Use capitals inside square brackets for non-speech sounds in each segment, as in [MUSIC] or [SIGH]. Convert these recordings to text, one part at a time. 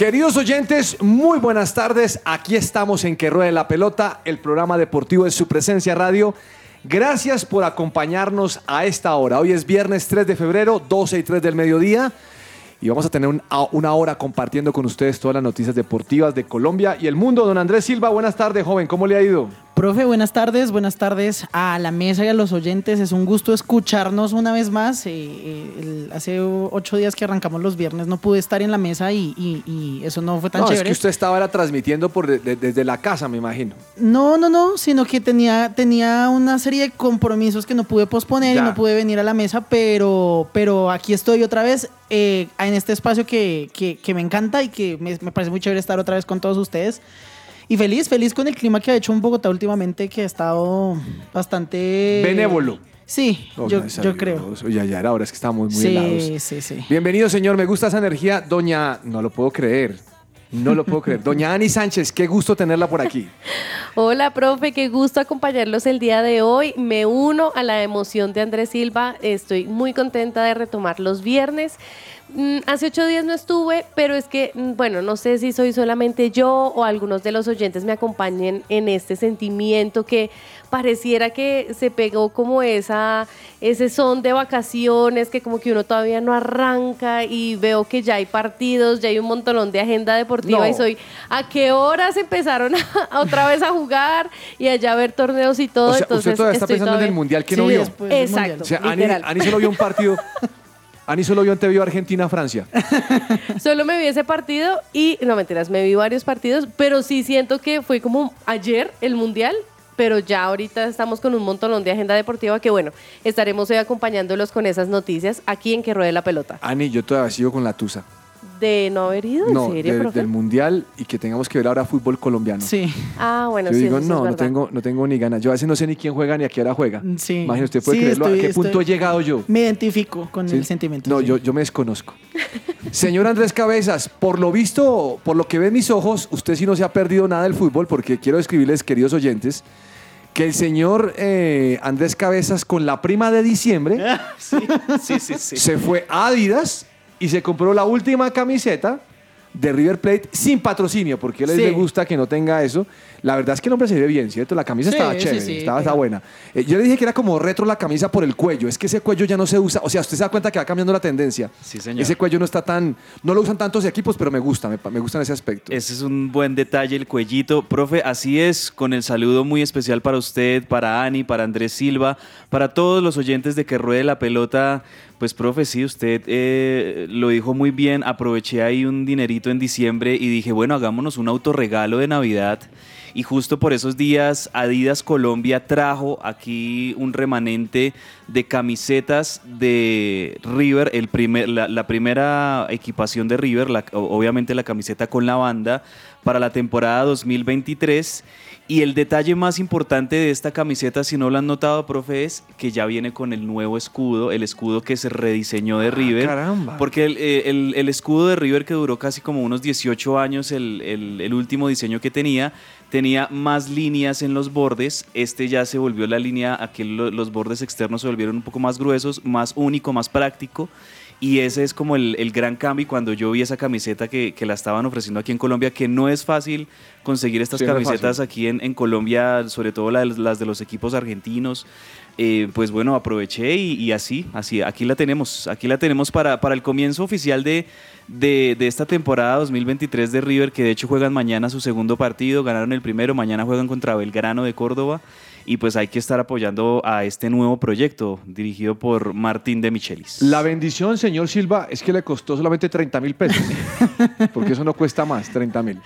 Queridos oyentes, muy buenas tardes. Aquí estamos en Que Ruede la Pelota, el programa deportivo de su presencia radio. Gracias por acompañarnos a esta hora. Hoy es viernes 3 de febrero, 12 y 3 del mediodía. Y vamos a tener una hora compartiendo con ustedes todas las noticias deportivas de Colombia y el mundo. Don Andrés Silva, buenas tardes, joven. ¿Cómo le ha ido? Profe, buenas tardes, buenas tardes a la mesa y a los oyentes. Es un gusto escucharnos una vez más. Eh, eh, el- hace ocho días que arrancamos los viernes no pude estar en la mesa y, y- y eso no fue tan No, es chévere. que usted estaba era transmitiendo por de- de- desde la casa, me imagino. No, no, no, sino que tenía, tenía una serie de compromisos que no pude posponer Ya. y no pude venir a la mesa, pero, pero aquí estoy otra vez eh, en este espacio que, que- que me encanta y que me, me parece muy chévere estar otra vez con todos ustedes. Y feliz, feliz con el clima que ha hecho en Bogotá últimamente, que ha estado bastante... Benévolo. Sí, Oh, yo, yo creo. Oye, ya era hora, es que estamos muy helados. Sí, sí, sí. Bienvenido, señor. Me gusta esa energía. Doña, no lo puedo creer. No lo puedo creer. Doña Ani Sánchez, qué gusto tenerla por aquí. [LAUGHS] Hola, profe, qué gusto acompañarlos el día de hoy. Me uno a la emoción de Andrés Silva. Estoy muy contenta de retomar los viernes. Mm, Hace ocho días no estuve, pero es que, mm, bueno, no sé si soy solamente yo o algunos de los oyentes me acompañen en este sentimiento que pareciera que se pegó como esa, ese son de vacaciones, que como que uno todavía no arranca y veo que ya hay partidos, ya hay un montonón de agenda deportiva No. y soy, ¿a qué horas empezaron [LAUGHS] a- otra vez a jugar y allá a ver torneos y todo? O sea, Entonces, usted todavía está estoy pensando en el mundial que Sí, no vio. Exacto. O sea, Ani. Ani solo vio un partido. [LAUGHS] Ani solo vio vio Argentina-Francia. [LAUGHS] Solo me vi ese partido y, no mentiras, me vi varios partidos, pero sí siento que fue como ayer el mundial, pero ya ahorita estamos con un montón de agenda deportiva que, bueno, estaremos hoy acompañándolos con esas noticias aquí en Que Ruede la Pelota. Ani, yo todavía sigo con la tusa. ¿De no haber ido? ¿En No, serio, de- profe? del mundial y que tengamos que ver ahora fútbol colombiano. Sí. Ah, bueno, Yo sí, digo, eso sí es no, no verdad. tengo, no tengo ni ganas. Yo a veces no sé ni quién juega ni a qué hora juega. Sí. Imagínese, usted puede Sí, creerlo. estoy- ¿A qué estoy- punto he llegado yo? Me identifico con ¿Sí? el sentimiento. No, sí. yo, yo me desconozco. Señor Andrés Cabezas, por lo visto, por lo que ven mis ojos, usted sí no se ha perdido nada del fútbol, porque quiero describirles, queridos oyentes, que el señor eh, Andrés Cabezas con la prima de diciembre [LAUGHS] Sí, sí, sí. sí. se fue a Adidas y se compró la última camiseta de River Plate sin patrocinio, porque a él Sí. le gusta que no tenga eso. La verdad es que el hombre se ve bien, ¿cierto? La camisa Sí, estaba sí, chévere, sí, estaba, claro. estaba buena. Eh, yo le dije que era como retro la camisa por el cuello, es que ese cuello ya no se usa, o sea, usted se da cuenta que va cambiando la tendencia. Sí, señor. Ese cuello no está tan, no lo usan tantos equipos, pero me gusta, me, me gusta en ese aspecto. Ese es un buen detalle, el cuellito. Profe, así es, con el saludo muy especial para usted, para Ani, para Andrés Silva, para todos los oyentes de Que Ruede la Pelota. Pues, profe, sí, usted eh, lo dijo muy bien. Aproveché ahí un dinerito en diciembre y dije, bueno, hagámonos un autorregalo de Navidad. Y justo por esos días, Adidas Colombia trajo aquí un remanente de camisetas de River, el primer, la, la primera equipación de River, la- obviamente la camiseta con la banda, para la temporada 2023. Y el detalle más importante de esta camiseta, si no lo han notado, profe, es que ya viene con el nuevo escudo, el escudo que se rediseñó de River. caramba. Porque el, eh, el- el escudo de River, que duró casi como unos 18 años, el, el- el último diseño que tenía, tenía más líneas en los bordes. Este ya se volvió la línea, aquí lo- los bordes externos se volvieron un poco más gruesos, más único, más práctico. Y ese es como el, el gran cambio. Y cuando yo vi esa camiseta que, que la estaban ofreciendo aquí en Colombia, que no es fácil conseguir estas Sí, no es camisetas aquí en, en Colombia, sobre todo la de- las de los equipos argentinos, eh, pues bueno, aproveché y, y así, así, aquí la tenemos, aquí la tenemos para, para el comienzo oficial de, de, de esta temporada 2023 de River, que de hecho juegan mañana su segundo partido, ganaron el primero, mañana juegan contra Belgrano de Córdoba y pues hay que estar apoyando a este nuevo proyecto dirigido por Martín de Michelis. La bendición, señor Silva, es que le costó solamente 30 mil pesos. [LAUGHS] Porque eso no cuesta más, 30 mil.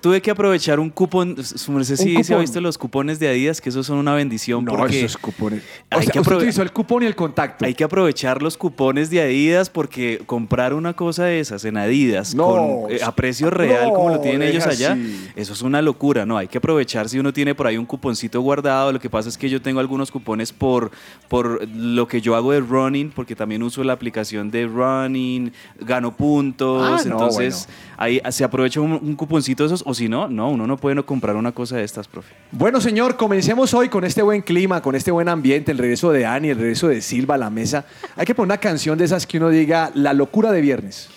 Tuve que aprovechar un cupón, merced sí Un se ha visto los cupones de Adidas, que esos son una bendición No, porque esos cupones. O Hay sea, que usted utilizó el cupón y el contacto. Hay que aprovechar los cupones de Adidas porque comprar una cosa de esas en Adidas No. con, eh, a precio real No, como lo tienen ellos allá, así. eso es una locura, ¿no? Hay que aprovechar si uno tiene por ahí un cuponcito guardado. Lo que pasa es que yo tengo algunos cupones por, por lo que yo hago de running, porque también uso la aplicación de running, gano puntos, Ah, no, entonces ahí se aprovecha un, un cuponcito de esos, o si no, no, uno no puede no comprar una cosa de estas, profe. Bueno, señor, comencemos hoy con este buen clima, con este buen ambiente, el regreso de Ani, el regreso de Silva a la mesa. Hay que poner una canción de esas que uno diga, la locura de viernes.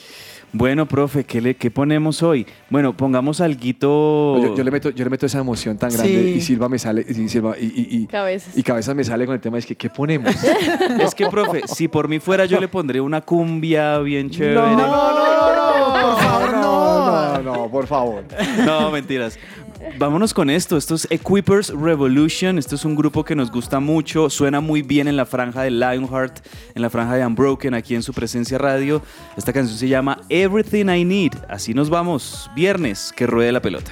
Bueno, profe, ¿qué, le, qué ponemos hoy? Bueno, pongamos alguito... Yo, yo le meto, yo le meto esa emoción tan grande Sí. y Silva me sale, y, Silva, y, y, y- Cabezas. y cabezas me sale con el tema, es que, ¿qué ponemos? [LAUGHS] Es que, profe, si por mí fuera yo le pondría una cumbia bien chévere. no, No, no, por favor, no, no, no, por favor. mentiras. Vámonos con esto. Esto es Equippers Revolution. Esto es un grupo que nos gusta mucho. Suena muy bien en la franja de Lionheart, en la franja de Unbroken, aquí en su presencia radio. Esta canción se llama Everything I Need. Así nos vamos. Viernes, que ruede la pelota.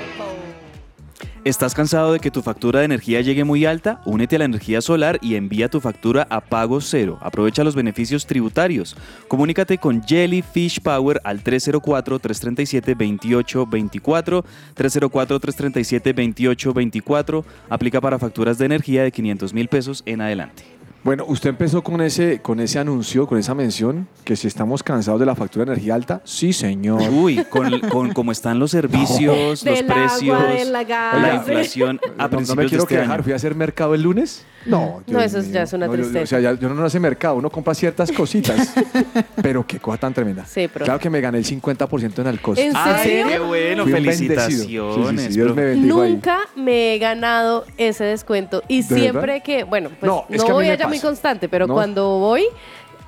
¿Estás cansado de que tu factura de energía llegue muy alta? Únete a la energía solar y envía tu factura a pago cero. Aprovecha los beneficios tributarios. Comunícate con Jellyfish Power al 304-337-2824. 304-337-2824. Aplica para facturas de energía de 500 mil pesos en adelante. Bueno, usted empezó con ese, con ese anuncio, con esa mención, que si estamos cansados de la factura de energía alta, sí, señor. Uy, con, con cómo están los servicios, los Del precios, agua, del gas. la inflación No, a no principios me quiero de este quejar, año. fui a hacer mercado el lunes. No, No, eso ya es una yo- tristeza. o sea, ya- yo no, no hace mercado, uno compra ciertas cositas, [LAUGHS] pero qué cosa tan tremenda. Sí, profe. Claro que me gané el 50% en Alcos. ¿En Ay, serio? qué bueno, Fui felicitaciones. Sí, sí, sí, Dios profe. me bendijo ahí. Nunca me he ganado ese descuento y ¿De siempre verdad? que, bueno, pues No, no, es que a mí voy me allá muy constante, pero No. cuando voy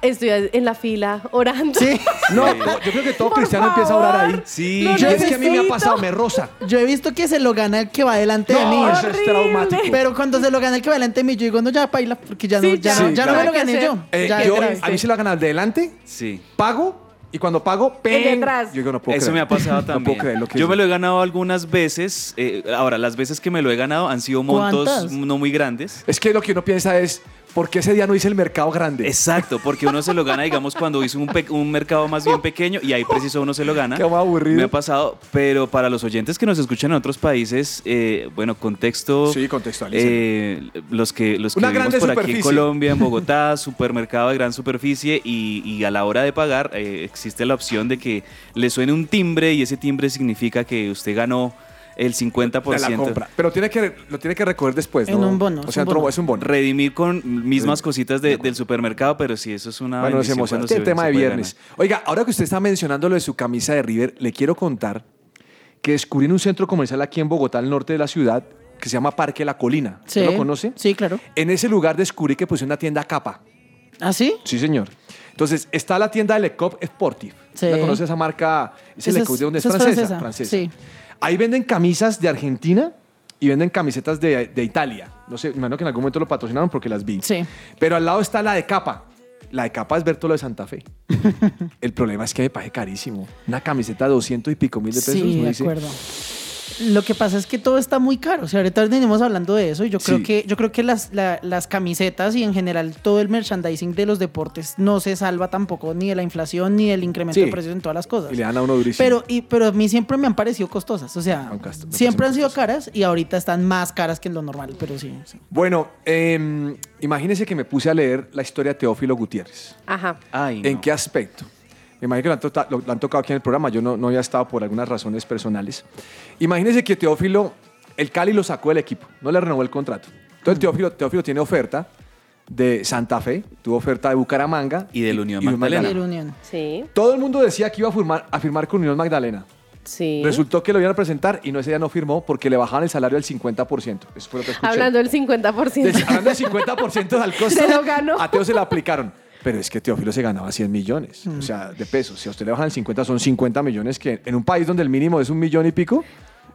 estoy en la fila orando. Sí. No, [LAUGHS] no, yo creo que todo Por cristiano empieza a orar ahí. favor. Sí, Lo Y es que a mí me ha pasado, me rosa. Yo he visto que se lo gana el que va delante de mí. No, eso es traumático. Pero cuando se lo gana el que va delante de mí, yo digo, no, ya baila, porque ya no, Sí, ya, ya. no, Sí, ya no claro. me lo ¿Qué gané yo. Eh, Ya, yo, a mí se la ganan delante, Sí. pago, y cuando pago, ¡ping! de. Yo digo, no puedo Eso creer. me ha pasado [LAUGHS] No también. puedo creer lo que Yo me lo he ganado algunas veces. eh, ahora, las veces que me lo he ganado han sido montos ¿Cuántas? no muy grandes. Es que lo que uno piensa es, ¿por qué ese día no hice el mercado grande? Exacto, porque uno se lo gana, digamos, cuando hizo un, un mercado más bien pequeño y ahí preciso uno se lo gana. Qué aburrido. Me ha pasado, pero para los oyentes que nos escuchan en otros países, eh, bueno, contexto. Sí, contextualicen. eh, los que, los que Una vivimos por aquí en. Colombia, en [LAUGHS] Bogotá, supermercado de gran superficie y, y a la hora de pagar eh, existe la opción de que le suene un timbre y ese timbre significa que usted ganó el 50%. de la compra. Pero tiene que, lo tiene que recoger después, En ¿no? un bono, O es sea, un otro- bono. es un bono. Redimir con mismas Sí. cositas de- del supermercado, pero sí, eso es una Bueno, nos Es el se- tema se de viernes. ganar. Oiga, ahora que usted está mencionando lo de su camisa de River, le quiero contar que descubrí en un centro comercial aquí en Bogotá, al norte de la ciudad, que se llama Parque La Colina. Sí. ¿Usted lo conoce? Sí, claro. En ese lugar descubrí que puse una tienda capa. ¿Ah, sí? Sí, señor. Entonces, está la tienda de Le Cop Sportif. Sí. ¿La conoce esa marca? Es Esa Le es- Cop, ¿de dónde es? esa es francesa. francesa, francesa. sí. Ahí venden camisas de Argentina y venden camisetas de, de Italia. No sé, me imagino que en algún momento lo patrocinaron porque las vi. Sí. Pero al lado está la de capa. La de capa es Bertolo de Santa Fe. [LAUGHS] El problema es que me parece carísimo. Una camiseta de 200 y pico mil de pesos. Sí, de dice, acuerdo. Lo que pasa es que todo está muy caro. O sea, ahorita venimos hablando de eso y yo creo Sí. que yo creo que las, la- las camisetas y en general todo el merchandising de los deportes no se salva tampoco ni de la inflación ni del incremento Sí. de precios en todas las cosas. Y le dan a uno durísimo. Pero, y, pero a mí siempre me han parecido costosas. O sea, siempre han sido caras y ahorita están más caras que en lo normal. Pero sí. sí. Bueno, eh, imagínese que me puse a leer la historia de Teófilo Gutiérrez. Ajá. Ay, ¿En no. qué aspecto? Me imagino que lo han, tota- lo- lo han tocado aquí en el programa. Yo no, no había estado por algunas razones personales. Imagínese que Teófilo, el Cali lo sacó del equipo, no le renovó el contrato. Entonces Teófilo, Teófilo tiene oferta de Santa Fe, tuvo oferta de Bucaramanga Y del Unión de Magdalena. Y el Unión. Sí, Todo el mundo decía que iba a firmar, a firmar con Unión Magdalena. sí. Resultó que lo iban a presentar y no ese día no firmó porque le bajaban el salario del 50%. Eso fue lo que escuché. Hablando del 50%. Del- hablando del 50% al costo. Se lo ganó. A Teo se la aplicaron. Pero es que Teófilo se ganaba 100 millones, Mm. o sea, de pesos. Si a usted le bajan el 50, son 50 millones que en un país donde el mínimo es un millón y pico,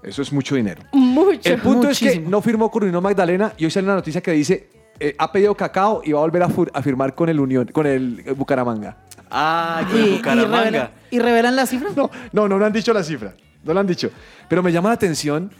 eso es mucho dinero. Mucho. El punto es que no firmó con Unión Magdalena y hoy sale una noticia que dice eh, ha pedido cacao y va a volver a, firmar con el Unión, con el eh, Bucaramanga. Ah, Y, con y Bucaramanga. revelan, y revelan las cifras. No, no, no, no han dicho la cifra. No lo han dicho. Pero me llama la atención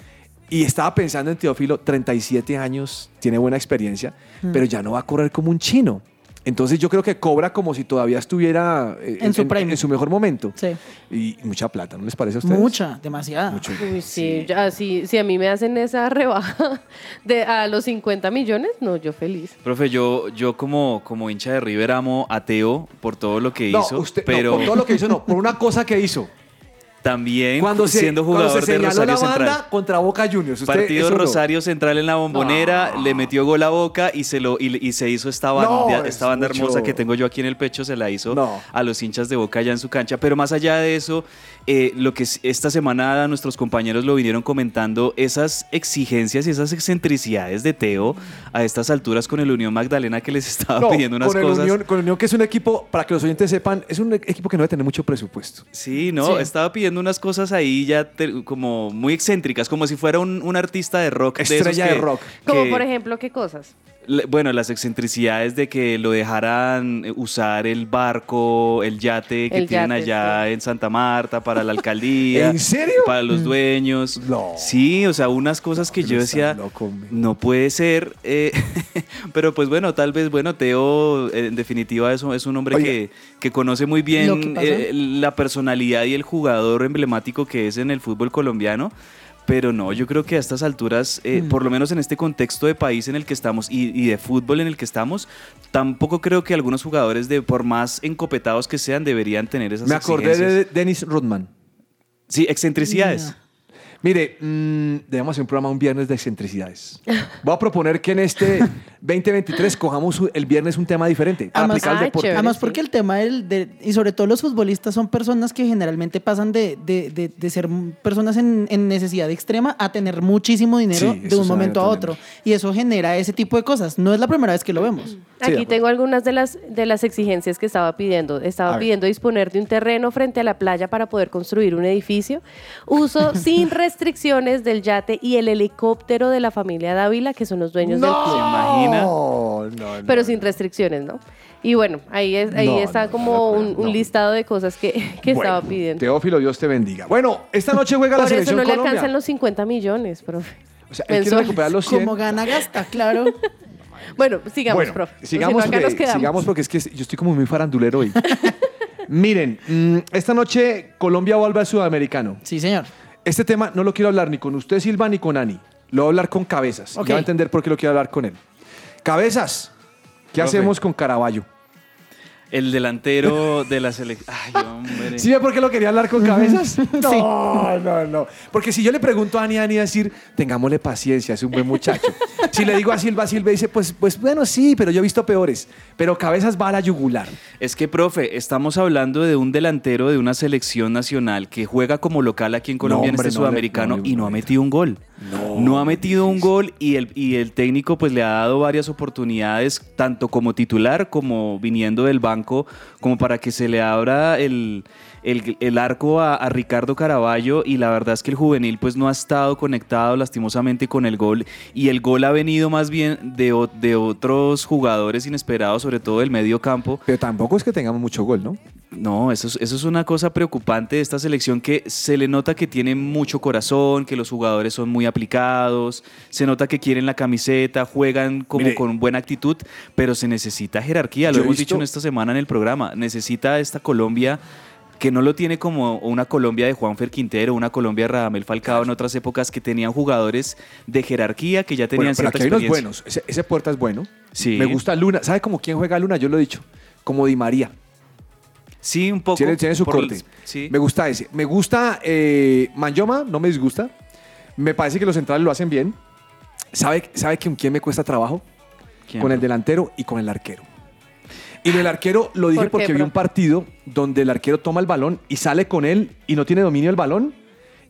y estaba pensando en Teófilo, 37 años, tiene buena experiencia, Mm. pero ya no va a correr como un chino. Entonces yo creo que cobra como si todavía estuviera eh, En su prime. en su mejor momento. Sí. Y mucha plata, ¿no les parece a ustedes? Mucha, demasiada. Mucho. Uy, sí, ya, sí, si a mí me hacen esa rebaja [LAUGHS] de a los 50 millones, no, yo feliz. Profe, yo, yo como, como hincha de River amo a Teo por todo lo que No, hizo, usted, no, pero por todo lo que hizo, no, por una cosa que hizo. También Cuando se, siendo cuando jugador se de Rosario la banda Central. contra Boca Juniors. Usted, Partido no. Rosario Central en la bombonera, le metió gol a Boca y se, lo, y, y se hizo esta banda, No, esta es banda mucho. hermosa que tengo yo aquí en el pecho, se la hizo No. a los hinchas de Boca allá en su cancha. Pero más allá de eso, eh, lo que esta semana nuestros compañeros lo vinieron comentando, esas exigencias y esas excentricidades de Teo a estas alturas con el Unión Magdalena que les estaba No, pidiendo unas con el cosas. Unión, con el Unión, que es un equipo, para que los oyentes sepan, es un equipo que no debe tener mucho presupuesto. Sí, no, Sí. estaba pidiendo unas cosas ahí ya te- como muy excéntricas, como si fuera un, un artista de rock. de esos Estrella de que- rock. Como que- por ejemplo, ¿qué cosas? Bueno, las excentricidades de que lo dejaran usar el barco, el yate que El tienen yate, allá sí. en Santa Marta para la [LAUGHS] alcaldía. ¿En serio? Para los dueños. No. Sí, o sea, unas cosas que yo decía, loco, no puede ser. eh, [LAUGHS] pero pues bueno, tal vez, bueno, Teo eh, en definitiva es, un- es un hombre Oye. que, que conoce muy bien eh, la personalidad y el jugador emblemático que es en el fútbol colombiano. Pero no, yo creo que a estas alturas, eh, Mm. por lo menos en este contexto de país en el que estamos y, y de fútbol en el que estamos, tampoco creo que algunos jugadores, de por más encopetados que sean, deberían tener esas Me acordé exigencias. de Dennis Rodman. Sí, excentricidades. Mire, mm, debemos hacer un programa un viernes de excentricidades. Voy a proponer que en este [LAUGHS] 2023 cojamos el viernes un tema diferente para Además- aplicar al Ay, deporte. chévere. Además, sí. porque el tema del, de- y sobre todo los futbolistas son personas que generalmente pasan de, de- de- de ser personas en, en necesidad extrema a tener muchísimo dinero Sí, de eso un momento a otro. Y eso genera ese tipo de cosas. No es la primera vez que lo vemos. Sí, de Aquí acuerdo. tengo algunas de las, de las exigencias que estaba pidiendo. A Estaba ver. pidiendo disponer de un terreno frente a la playa para poder construir un edificio. Uso [LAUGHS] sin restricciones del yate y el helicóptero de la familia Dávila, que son los dueños del club. ¿Se imagina? No, no, Pero no. sin restricciones, ¿no? Y bueno, ahí, es, ahí No, está no, como no, un, un no. listado de cosas que, [LAUGHS] que Bueno, estaba pidiendo. Teófilo, Dios te bendiga. Bueno, esta noche juega la Por eso selección no le Colombia. alcanzan los 50 millones, profe. O sea, él quiere recuperar los 100. Como gana, gasta, claro. [LAUGHS] Bueno, sigamos, bueno, profe. Si no, sigamos, porque, sigamos porque es que yo estoy como muy farandulero hoy. [LAUGHS] Miren, mm, esta noche Colombia vuelve al sudamericano. Sí, señor. Este tema no lo quiero hablar ni con usted, Silva, ni con Ani. Lo voy a hablar con Cabezas. Ok. Ya va a entender por qué lo quiero hablar con él. Cabezas, ¿qué Profe. hacemos con Caraballo? El delantero de la selección. Ay, hombre. ¿Sí ve por qué lo quería hablar con Cabezas? [LAUGHS] No, no, no. Porque si yo le pregunto a Ani, Ani decir, tengámosle paciencia, es un buen muchacho. [LAUGHS] Si le digo a Silva, Silva dice, pues, pues bueno, sí, pero yo he visto peores. Pero Cabezas va a la yugular. Es que, profe, estamos hablando de un delantero de una selección nacional que juega como local aquí en Colombia No, hombre, en este no sudamericano no, y no no, ha metido un gol. No, ha metido un gol y el, y el técnico pues le ha dado varias oportunidades, tanto como titular como viniendo del banco, como para que se le abra el, el- el arco a, a Ricardo Caraballo y la verdad es que el juvenil pues no ha estado conectado lastimosamente con el gol y el gol ha venido más bien de, de otros jugadores inesperados, sobre todo del medio campo. Pero tampoco es que tengamos mucho gol, ¿no? No, eso es, eso es una cosa preocupante de esta selección que se le nota que tiene mucho corazón, que los jugadores son muy aplicados, se nota que quieren la camiseta, juegan como Mire. con buena actitud, pero se necesita jerarquía, lo hemos visto- dicho en esta semana en el programa, necesita esta Colombia que no lo tiene como una Colombia de Juanfer Quintero, una Colombia de Radamel Falcao en otras épocas que tenían jugadores de jerarquía que ya Bueno, tenían pero cierta aquí hay unos experiencia. buenos. Ese, ese puerta es bueno. Sí. Me gusta Luna. ¿Sabe como quién juega Luna? Yo lo he dicho. Como Di María. Sí, un poco. Tiene, tiene su corte. el- sí. Me gusta ese. Me gusta eh, Manyoma, no me disgusta. Me parece que los centrales lo hacen bien. ¿Sabe, sabe con quién me cuesta trabajo? ¿Quién? Con el delantero y con el arquero. Y el arquero lo dije ¿Por qué, porque vi un partido donde el arquero toma el balón y sale con él y no tiene dominio del balón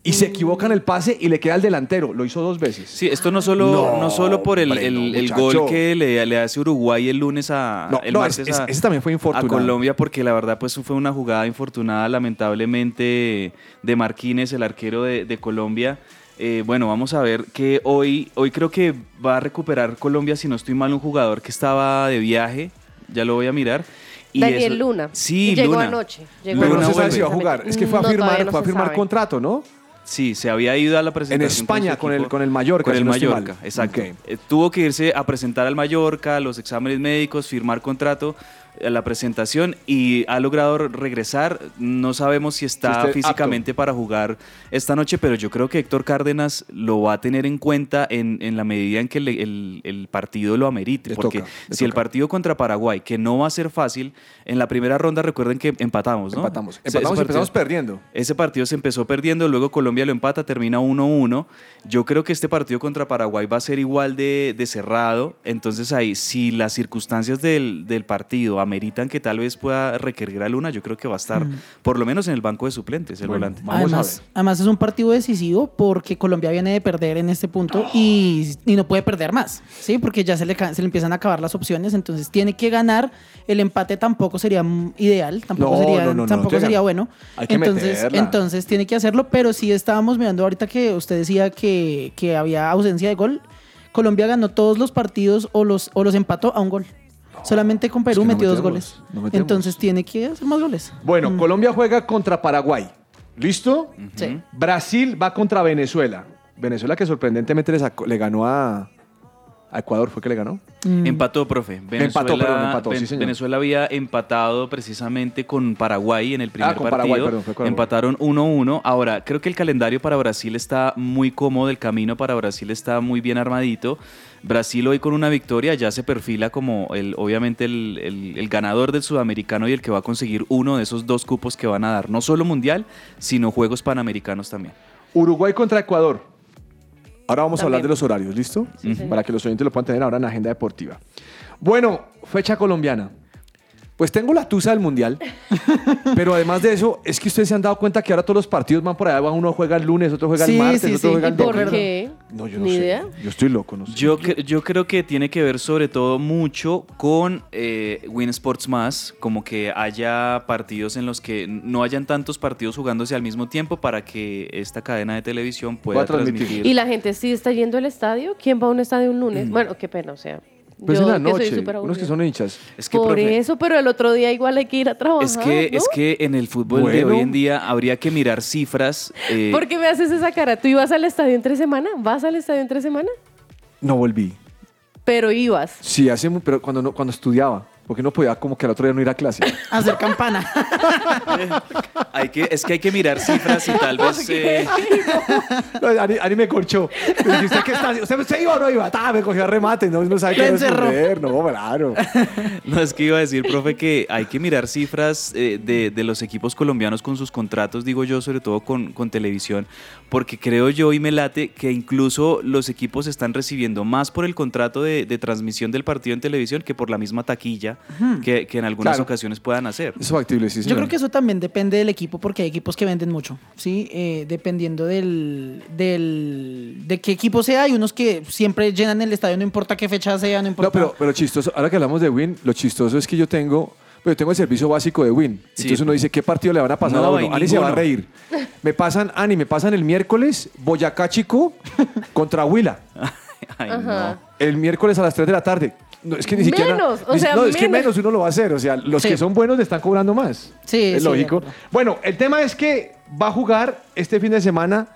y se equivoca en el pase y le queda al delantero. Lo hizo dos veces. Sí, esto no solo, No, no, solo por el, hombre, el- no, el muchacho. gol que le, le hace Uruguay el lunes a No, el no, martes ese- a, ese también fue a. Colombia porque la verdad pues fue una jugada infortunada lamentablemente de Marquínez, el arquero de, de Colombia. Eh, bueno, vamos a ver que hoy, hoy creo que va a recuperar Colombia, si no estoy mal, un jugador que estaba de viaje, ya lo voy a mirar. Y Daniel eso- Luna. Sí, Llegó Luna. anoche. Llegó Pero no se sabe si va a jugar. Es que fue a No, firmar, no fue a firmar sabe. contrato, ¿no? Sí, se había ido a la En presentación. España, su con el, con el Mallorca. Con el no Mallorca, mal. exacto. Eh, tuvo que irse a presentar al Mallorca, los exámenes médicos, firmar contrato, la presentación y ha logrado regresar. No sabemos si está físicamente para jugar esta noche, pero yo creo que Héctor Cárdenas lo va a tener en cuenta en, en la medida en que le- el, el partido lo amerite. Le porque toca, si el partido contra Paraguay, que no va a ser fácil, en la primera ronda recuerden que empatamos, ¿no? Empatamos. Ese- ese Empatamos partido- empezamos perdiendo. ese partido se empezó perdiendo, luego Colombia lo empata, termina 1-1. Yo creo que este partido contra Paraguay va a ser igual de, de cerrado. Entonces ahí, si las circunstancias del, del partido ameritan que tal vez pueda requerir a Luna, yo creo que va a estar por lo menos en el banco de suplentes, el Bueno, volante. Vamos a además, ver. además es un partido decisivo porque Colombia viene de perder en este punto y, y no puede perder más, ¿sí? Porque ya se le, se le empiezan a acabar las opciones, entonces tiene que ganar. El empate tampoco sería mm, ideal, tampoco No, sería, no, no, no, tampoco sería bueno. hay que entonces, meterla. entonces tiene que hacerlo, pero sí estábamos mirando ahorita que usted decía que, que había ausencia de gol. Colombia ganó todos los partidos o los, o los empató a un gol. Solamente con Perú que no metió dos goles. no. Entonces tiene que hacer más goles. Bueno, Colombia juega contra Paraguay. ¿Listo? Sí. Brasil va contra Venezuela. Venezuela que sorprendentemente le, sacó- le ganó a, a Ecuador, ¿fue que le ganó? Mm. Empató, profe. Venezuela, Empató, perdón, empató, sí, Ven- señor. Venezuela había empatado precisamente con Paraguay en el primer Ah, con partido. Paraguay, perdón, fue con Paraguay. Empataron 1-1. Ahora, creo que el calendario para Brasil está muy cómodo, el camino para Brasil está muy bien armadito. Brasil hoy con una victoria ya se perfila como el, obviamente el, el- el ganador del sudamericano y el que va a conseguir uno de esos dos cupos que van a dar, no solo mundial, sino Juegos Panamericanos también. Uruguay contra Ecuador. Ahora vamos a hablar de los horarios, ¿listo? Sí. Para que los oyentes lo puedan tener ahora en la agenda deportiva. Bueno, fecha colombiana. Pues tengo la tusa del Mundial, [LAUGHS] pero además de eso, es que ustedes se han dado cuenta que ahora todos los partidos van por allá, van uno juega el lunes, otro juega Sí, el martes, sí, otro sí. juega ¿Y el por domingo. qué? No, yo no Ni sé. idea. Yo estoy loco, no sé. Yo, cre- yo creo que tiene que ver sobre todo mucho con eh, Win Sports Más, como que haya partidos en los que no hayan tantos partidos jugándose al mismo tiempo para que esta cadena de televisión pueda transmitir. transmitir. ¿Y la gente sí está yendo al estadio? ¿Quién va a un estadio un lunes? Bueno, qué pena, o sea. Pues yo en la noche, unos que son hinchas. Es que, Por profe, eso, pero el otro día igual hay que ir a trabajar. es que, ¿no? es que en el fútbol de hoy en día habría que mirar cifras. eh, ¿Por qué me haces esa cara? ¿Tú ibas al estadio entre semana? ¿Vas al estadio entre semana? No volví. Pero ibas. Sí, hace pero cuando no, cuando estudiaba, porque no podía como que al otro día no ir a clase. [LAUGHS] Hacer campana. [LAUGHS] hay que, es que hay que mirar cifras y tal vez... eh, No, Ani, Ani me corchó. Dije, ¿usted qué está haciendo? ¿Usted, usted iba o no iba? Ta, me cogió a remate, no, no sabe qué responder. No, claro. No, es que iba a decir, profe, que hay que mirar cifras eh, de, de los equipos colombianos con sus contratos, digo yo, sobre todo con, con televisión, porque creo yo y me late que incluso los equipos están recibiendo más por el contrato de, de transmisión del partido en televisión que por la misma taquilla que, que en algunas Claro. ocasiones puedan hacer. Es factible, sí, Yo creo que eso también depende del equipo porque hay equipos que venden mucho, ¿sí? Eh, dependiendo del, del, de qué equipo sea, hay unos que siempre llenan el estadio, no importa qué fecha sea, no importa. No, pero, pero chistoso, ahora que hablamos de Win, lo chistoso es que yo tengo, pero tengo el servicio básico de Win. Sí. Entonces uno dice, ¿qué partido le van a pasar No, a uno? Ani se va a reír. Me pasan, Ani, me pasan el miércoles Boyacá Chico [LAUGHS] contra Huila. [LAUGHS] Ay, Ajá. no. El miércoles a las 3 de la tarde. No, es que ni siquiera. Menos, o sea, no, es que menos. menos uno lo va a hacer. O sea, los Sí. que son buenos le están cobrando más. Sí, es sí, lógico. Bueno, el tema es que va a jugar este fin de semana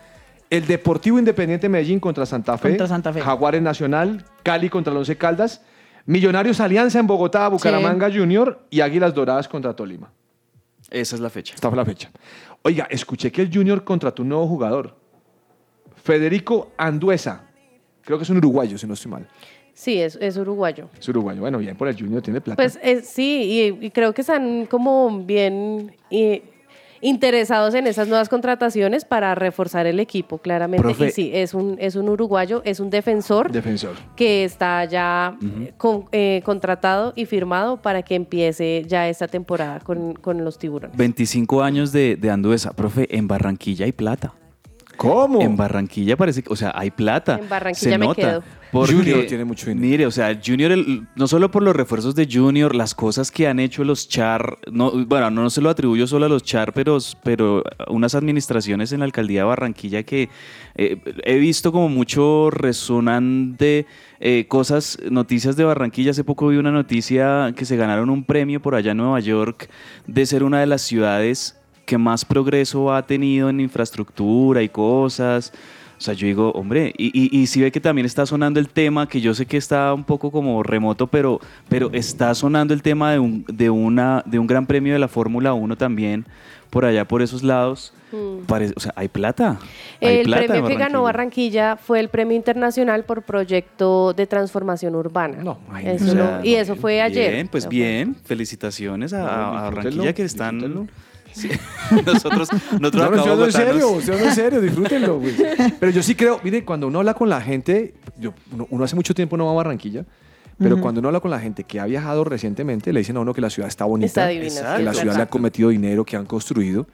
el Deportivo Independiente Medellín contra Santa Fe, Contra Santa Fe. Jaguares Nacional, Cali contra el Once Caldas, Millonarios Alianza en Bogotá, Bucaramanga Junior y Águilas Doradas contra Tolima. Esa es la fecha. Esta fue la fecha. Oiga, escuché que el Junior contrató un nuevo jugador, Federico Anduesa. Creo que es un uruguayo, si no estoy mal. Sí, es, es uruguayo. Es uruguayo. Bueno, bien por el Junior, tiene plata. Pues eh, sí, y, y creo que están como bien eh, interesados en esas nuevas contrataciones para reforzar el equipo, claramente. Profe. Y sí, es un, es un uruguayo, es un defensor Defensor. que está ya con- eh, contratado y firmado para que empiece ya esta temporada con, con los tiburones. 25 años de, de Anduesa. Profe, en Barranquilla hay plata. ¿Cómo? En Barranquilla parece que, o sea, hay plata. En Barranquilla Se me nota. quedo. Porque, Junior tiene mucho dinero. Mire, o sea, Junior, el- no solo por los refuerzos de Junior, las cosas que han hecho los Char, no, bueno, no se lo atribuyo solo a los Char, pero, pero unas administraciones en la alcaldía de Barranquilla que eh, he visto como mucho resonante eh, cosas, noticias de Barranquilla. Hace poco vi una noticia que se ganaron un premio por allá en Nueva York de ser una de las ciudades que más progreso ha tenido en infraestructura y cosas. O sea, yo digo, hombre, y, y, y si ve que también está sonando el tema, que yo sé que está un poco como remoto, pero, pero está sonando el tema de un, de una, de un gran premio de la Fórmula 1 también, por allá, por esos lados. Parece- o sea, hay plata. Hay Mm. El plata premio que ganó Barranquilla fue el premio internacional por proyecto de transformación urbana. No, ay, Eso O no- sea, y eso fue ayer. Bien, pues bien. Felicitaciones a, Barranquilla que están. Sí. [LAUGHS] nosotros, nosotros Yo no, en serio, en serio, disfrútenlo. güey. [LAUGHS] Pero yo sí creo, mire, cuando uno habla con la gente, yo- uno, uno hace mucho tiempo no va a Barranquilla, pero cuando uno habla con la gente que ha viajado recientemente, le dicen a uno que la ciudad está bonita, Está divina, Exacto. que la ciudad le ha cometido dinero, que han construido.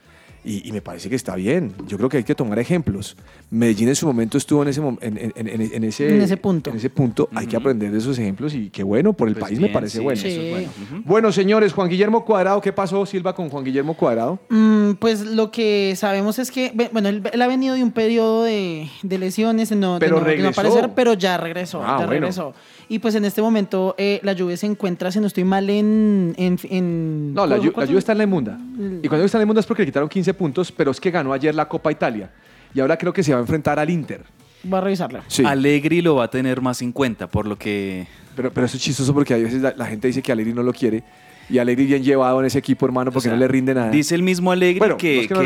Y, y me parece que está bien. Yo creo que hay que tomar ejemplos. Medellín en su momento estuvo en ese, en, en- en- en ese, En ese punto. en ese punto. Hay que aprender de esos ejemplos y qué bueno, por el Pues país bien, me parece sí, bueno. eso es bueno. Bueno, señores, Juan Guillermo Cuadrado, ¿qué pasó, Silva, con Juan Guillermo Cuadrado? Mm, pues lo que sabemos es que, bueno, él, él ha venido de un periodo de, de lesiones, no, de Pero de no aparecer, pero ya regresó, Ah, ya bueno. regresó. Y pues en este momento eh, la lluvia se encuentra, si no estoy mal, en... en, en- No, la, ¿cuál- Ju- la cuál- Juve está en la inmunda. Y cuando está en la inmunda es porque le quitaron 15 puntos, pero es que ganó ayer la Copa Italia. Y ahora creo que se va a enfrentar al Inter. Voy a revisarla. Sí. Allegri lo va a tener más en cuenta, por lo que Pero, pero eso es chistoso porque a veces la, la gente dice que Allegri no lo quiere. Y Allegri bien llevado en ese equipo, hermano, porque O sea, no le rinde nada. Dice el mismo Alegre Bueno, no que, no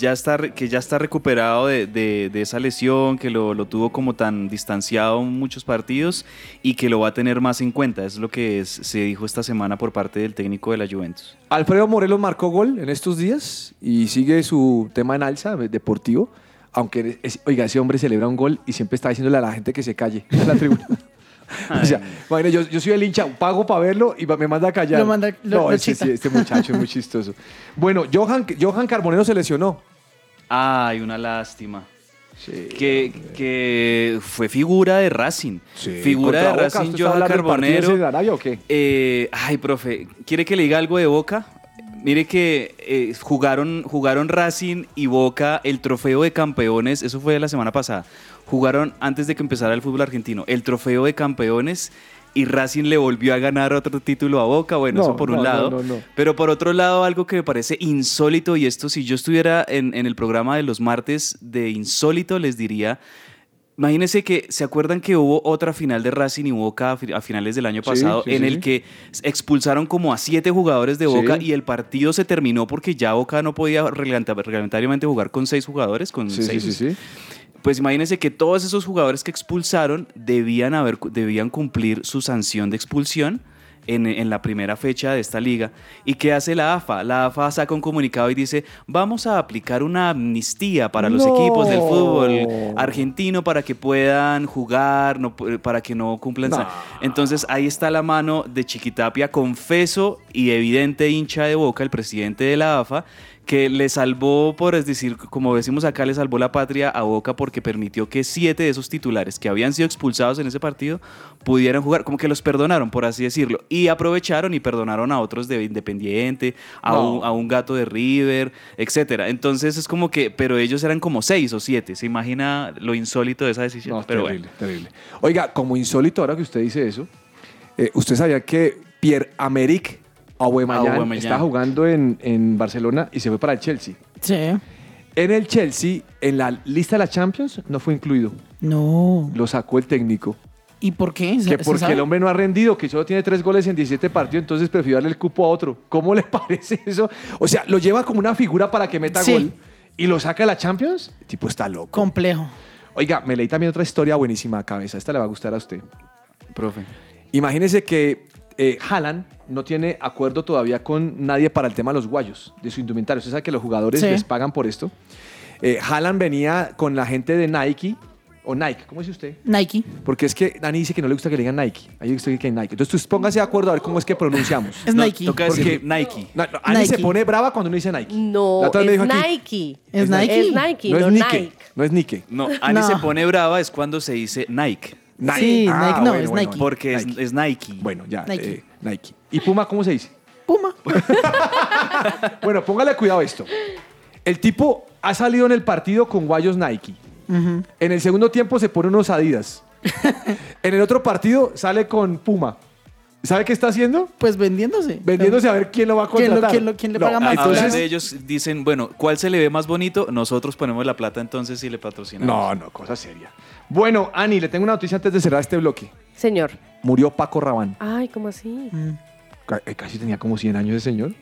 ya está, que ya está recuperado de, de- de esa lesión, que lo, lo tuvo como tan distanciado en muchos partidos y que lo va a tener más en cuenta. Es lo que es- se dijo esta semana por parte del técnico de la Juventus. Alfredo Morelos marcó gol en estos días y sigue su tema en alza de- deportivo. Aunque, es- oiga, ese hombre celebra un gol y siempre está diciéndole a la gente que se calle en la tribuna. [LAUGHS] [LAUGHS] o sea, imagínate, yo, yo soy el hincha, pago para verlo y me manda a callar. Lo manda- lo- no, lo chita. sí, este muchacho es muy [LAUGHS] chistoso. Bueno, Johan, Johan Carbonero se lesionó. Ay, una lástima. Que, que fue figura de Racing. Figura de Boca, Racing, ¿usted está Johan Carbonero. de Arabia o qué? Eh, ay, profe, ¿quiere que le diga algo de Boca? Mire que eh, jugaron, jugaron Racing y Boca el trofeo de campeones, eso fue la semana pasada. Jugaron antes de que empezara el fútbol argentino, el trofeo de campeones y Racing le volvió a ganar otro título a Boca. Bueno, No, eso por un no, lado. no, no. Pero por otro lado, algo que me parece insólito, y esto si yo estuviera en, en el programa de los martes de insólito, les diría. Imagínense que, ¿se acuerdan que hubo otra final de Racing y Boca a fi- a finales del año pasado sí, en sí, el que expulsaron como a siete jugadores de Boca y el partido se terminó porque ya Boca no podía reglamenta- reglamentariamente jugar con seis jugadores, con Sí, sí, seis. Pues imagínense que todos esos jugadores que expulsaron debían, haber, debían cumplir su sanción de expulsión en, en la primera fecha de esta liga. ¿Y qué hace la AFA? La AFA saca un comunicado y dice, vamos a aplicar una amnistía para los No. equipos del fútbol argentino para que puedan jugar, no para que no cumplan... sa-". No. Entonces ahí está la mano de Chiquitapia, confeso y evidente hincha de boca, el presidente de la AFA, que le salvó, por es decir, como decimos acá, le salvó la patria a Boca porque permitió que siete de esos titulares que habían sido expulsados en ese partido pudieran jugar, como que los perdonaron, por así decirlo, y aprovecharon y perdonaron a otros de Independiente, a, No. un, a un gato de River, etcétera. Entonces es como que, pero ellos eran como seis o siete, ¿se imagina lo insólito de esa decisión? No, pero terrible, terrible. Oiga, como insólito ahora que usted dice eso, Eh, ¿Usted sabía que Pierre-Emerick Aubameyang Aubameyang. está jugando en, en Barcelona y se fue para el Chelsea? Sí. En el Chelsea, en la lista de la Champions, no fue incluido. No. Lo sacó el técnico. ¿Y por qué? ¿Se- Que porque sabe? el hombre no ha rendido, que solo tiene tres goles en 17 partidos, entonces prefirió darle el cupo a otro. ¿Cómo le [LAUGHS] parece eso? O sea, lo lleva como una figura para que meta Sí. gol y lo saca de la Champions. El tipo está loco. Complejo. Oiga, me leí también otra historia buenísima, cabeza. Esta le va a gustar a usted. Profe. Imagínese que eh, Haaland no tiene acuerdo todavía con nadie para el tema de los guayos, de su indumentario. Usted sabe que los jugadores Sí. les pagan por esto. Eh, Haaland venía con la gente de Nike, o Nike, ¿cómo dice usted? Nike. Porque es que Dani dice que no le gusta que le digan Nike. A ella le gusta que digan Nike. Entonces, tú póngase de acuerdo a ver cómo es que pronunciamos. [LAUGHS] Es No, Nike. Toca Porque- decir Nike. No, no, Ani Nike. se pone brava cuando uno dice Nike. No, La otra vez me es dijo aquí, Nike. ¿Es Nike? Es Nike, no, no, es Nike. Nike. No es Nike. No, Ani No. se pone brava es cuando se dice Nike. Nike. Sí, Nike no, es Nike. Porque es- Nike. Es, Nike. Bueno, ya. Nike. eh, Nike. ¿Y Puma cómo se dice? Puma. [LAUGHS] Bueno, póngale cuidado a esto. El tipo ha salido en el partido con guayos Nike. En el segundo tiempo se pone unos Adidas. [LAUGHS] en el otro partido sale con Puma. ¿Sabe qué está haciendo? Pues vendiéndose. Vendiéndose a ver quién lo va a ¿Quién lo- contratar. quién lo- quién le paga más? Entonces, de ellos, dicen, bueno, ¿cuál se le ve más bonito? Nosotros ponemos la plata entonces y le patrocinamos. no, no, cosa seria. Bueno, Ani, le tengo una noticia antes de cerrar este bloque. Señor. Murió Paco Rabán. Ay, ¿cómo así? Ca- eh, Casi tenía como 100 años ese señor.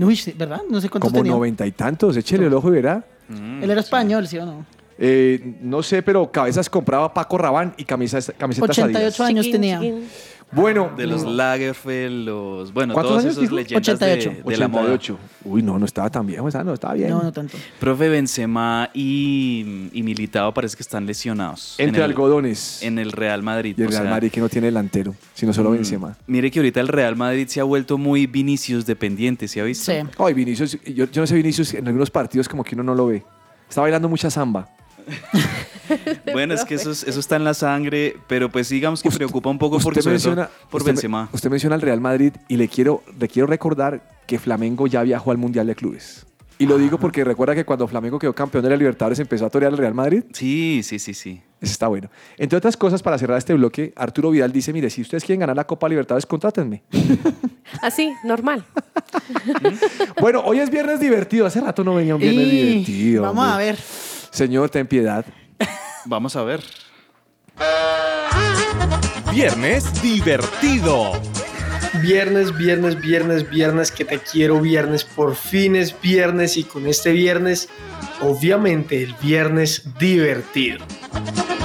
Uy, ¿verdad? No sé cuántos Como tenía. noventa y tantos. Échele el ojo y verá. Mm, Él era español, ¿sí o no? Eh, no sé, pero cabezas compraba Paco Rabán y camisas, camisetas 88 Adidas. años Chiquín, tenía. chiquín. Bueno, De los Lagerfeld, los. Bueno, ¿Cuántos todos años esos dijo? leyendas 88. de, de la moda. 88. Uy, no, no estaba tan viejo, esa no estaba bien. No, no tanto. Profe Benzema y, y Militao parece que están lesionados. Entre en el- algodones. En el Real Madrid. y el o Real sea, Madrid que no tiene delantero, sino solo mm, Benzema. Mire que ahorita el Real Madrid se ha vuelto muy Vinicius dependiente, ¿se ha visto? Sí. Ay, Vinicius, yo, yo no sé, Vinicius, en algunos partidos como que uno no lo ve. Está bailando mucha samba. [LAUGHS] [LAUGHS] Bueno, es que eso, es- eso está en la sangre, pero pues digamos que Usted- preocupa un poco por, usted sobre todo menciona, por usted, me- Benzema. usted menciona al Real Madrid y le quiero, le quiero recordar que Flamengo ya viajó al Mundial de Clubes. Y lo digo porque recuerda que cuando Flamengo quedó campeón de la Libertadores empezó a torear al Real Madrid. Sí, sí, sí, sí. Eso está bueno. Entre otras cosas, para cerrar este bloque, Arturo Vidal dice, mire, si ustedes quieren ganar la Copa Libertadores, contrátenme. [LAUGHS] Así, normal. [LAUGHS] bueno, hoy es viernes divertido. Hace rato no venía un viernes Y divertido. Vamos hombre. a ver. Señor, ten piedad. Vamos a ver. Viernes divertido. Viernes, viernes, viernes, viernes, que te quiero viernes, por fin es viernes y con este viernes, obviamente el viernes divertido.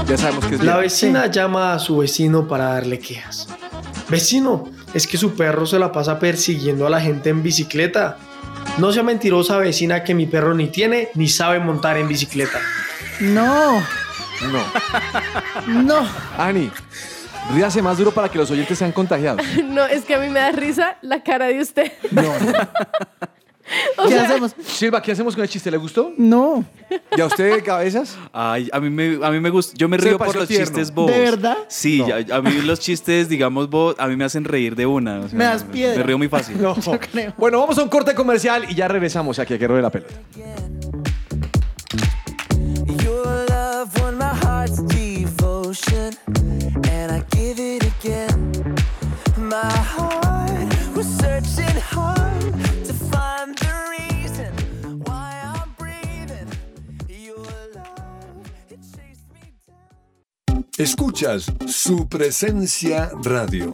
Ya sabemos que es La vecina llama a su vecino para darle quejas. Vecino, es que su perro se la pasa persiguiendo a la gente en bicicleta. No sea mentirosa vecina que mi perro ni tiene ni sabe montar en bicicleta. No, No. [LAUGHS] no. Ani, ríase más duro para que los oyentes sean contagiados. [LAUGHS] No, es que a mí me da risa la cara de usted. No. [LAUGHS] O ¿Qué sea, hacemos? Silva, ¿qué hacemos con el chiste? ¿Le gustó? No. ¿Y a usted, cabezas? Ay, a mí me, a mí me gusta, yo me río por los tierno. chistes bobos. ¿De verdad? Sí, No. a mí los chistes, digamos, bobos, a mí me hacen reír de una. o sea, Me das piedra. Me río muy fácil. No. Yo creo. Bueno, vamos a un corte comercial y ya regresamos aquí a que ruede la pelota. Heart's devotion, and I give it again. My heart was searching hard to find the reason why I'm breathing. Your love, it chased me down. Escuchas su presencia radio.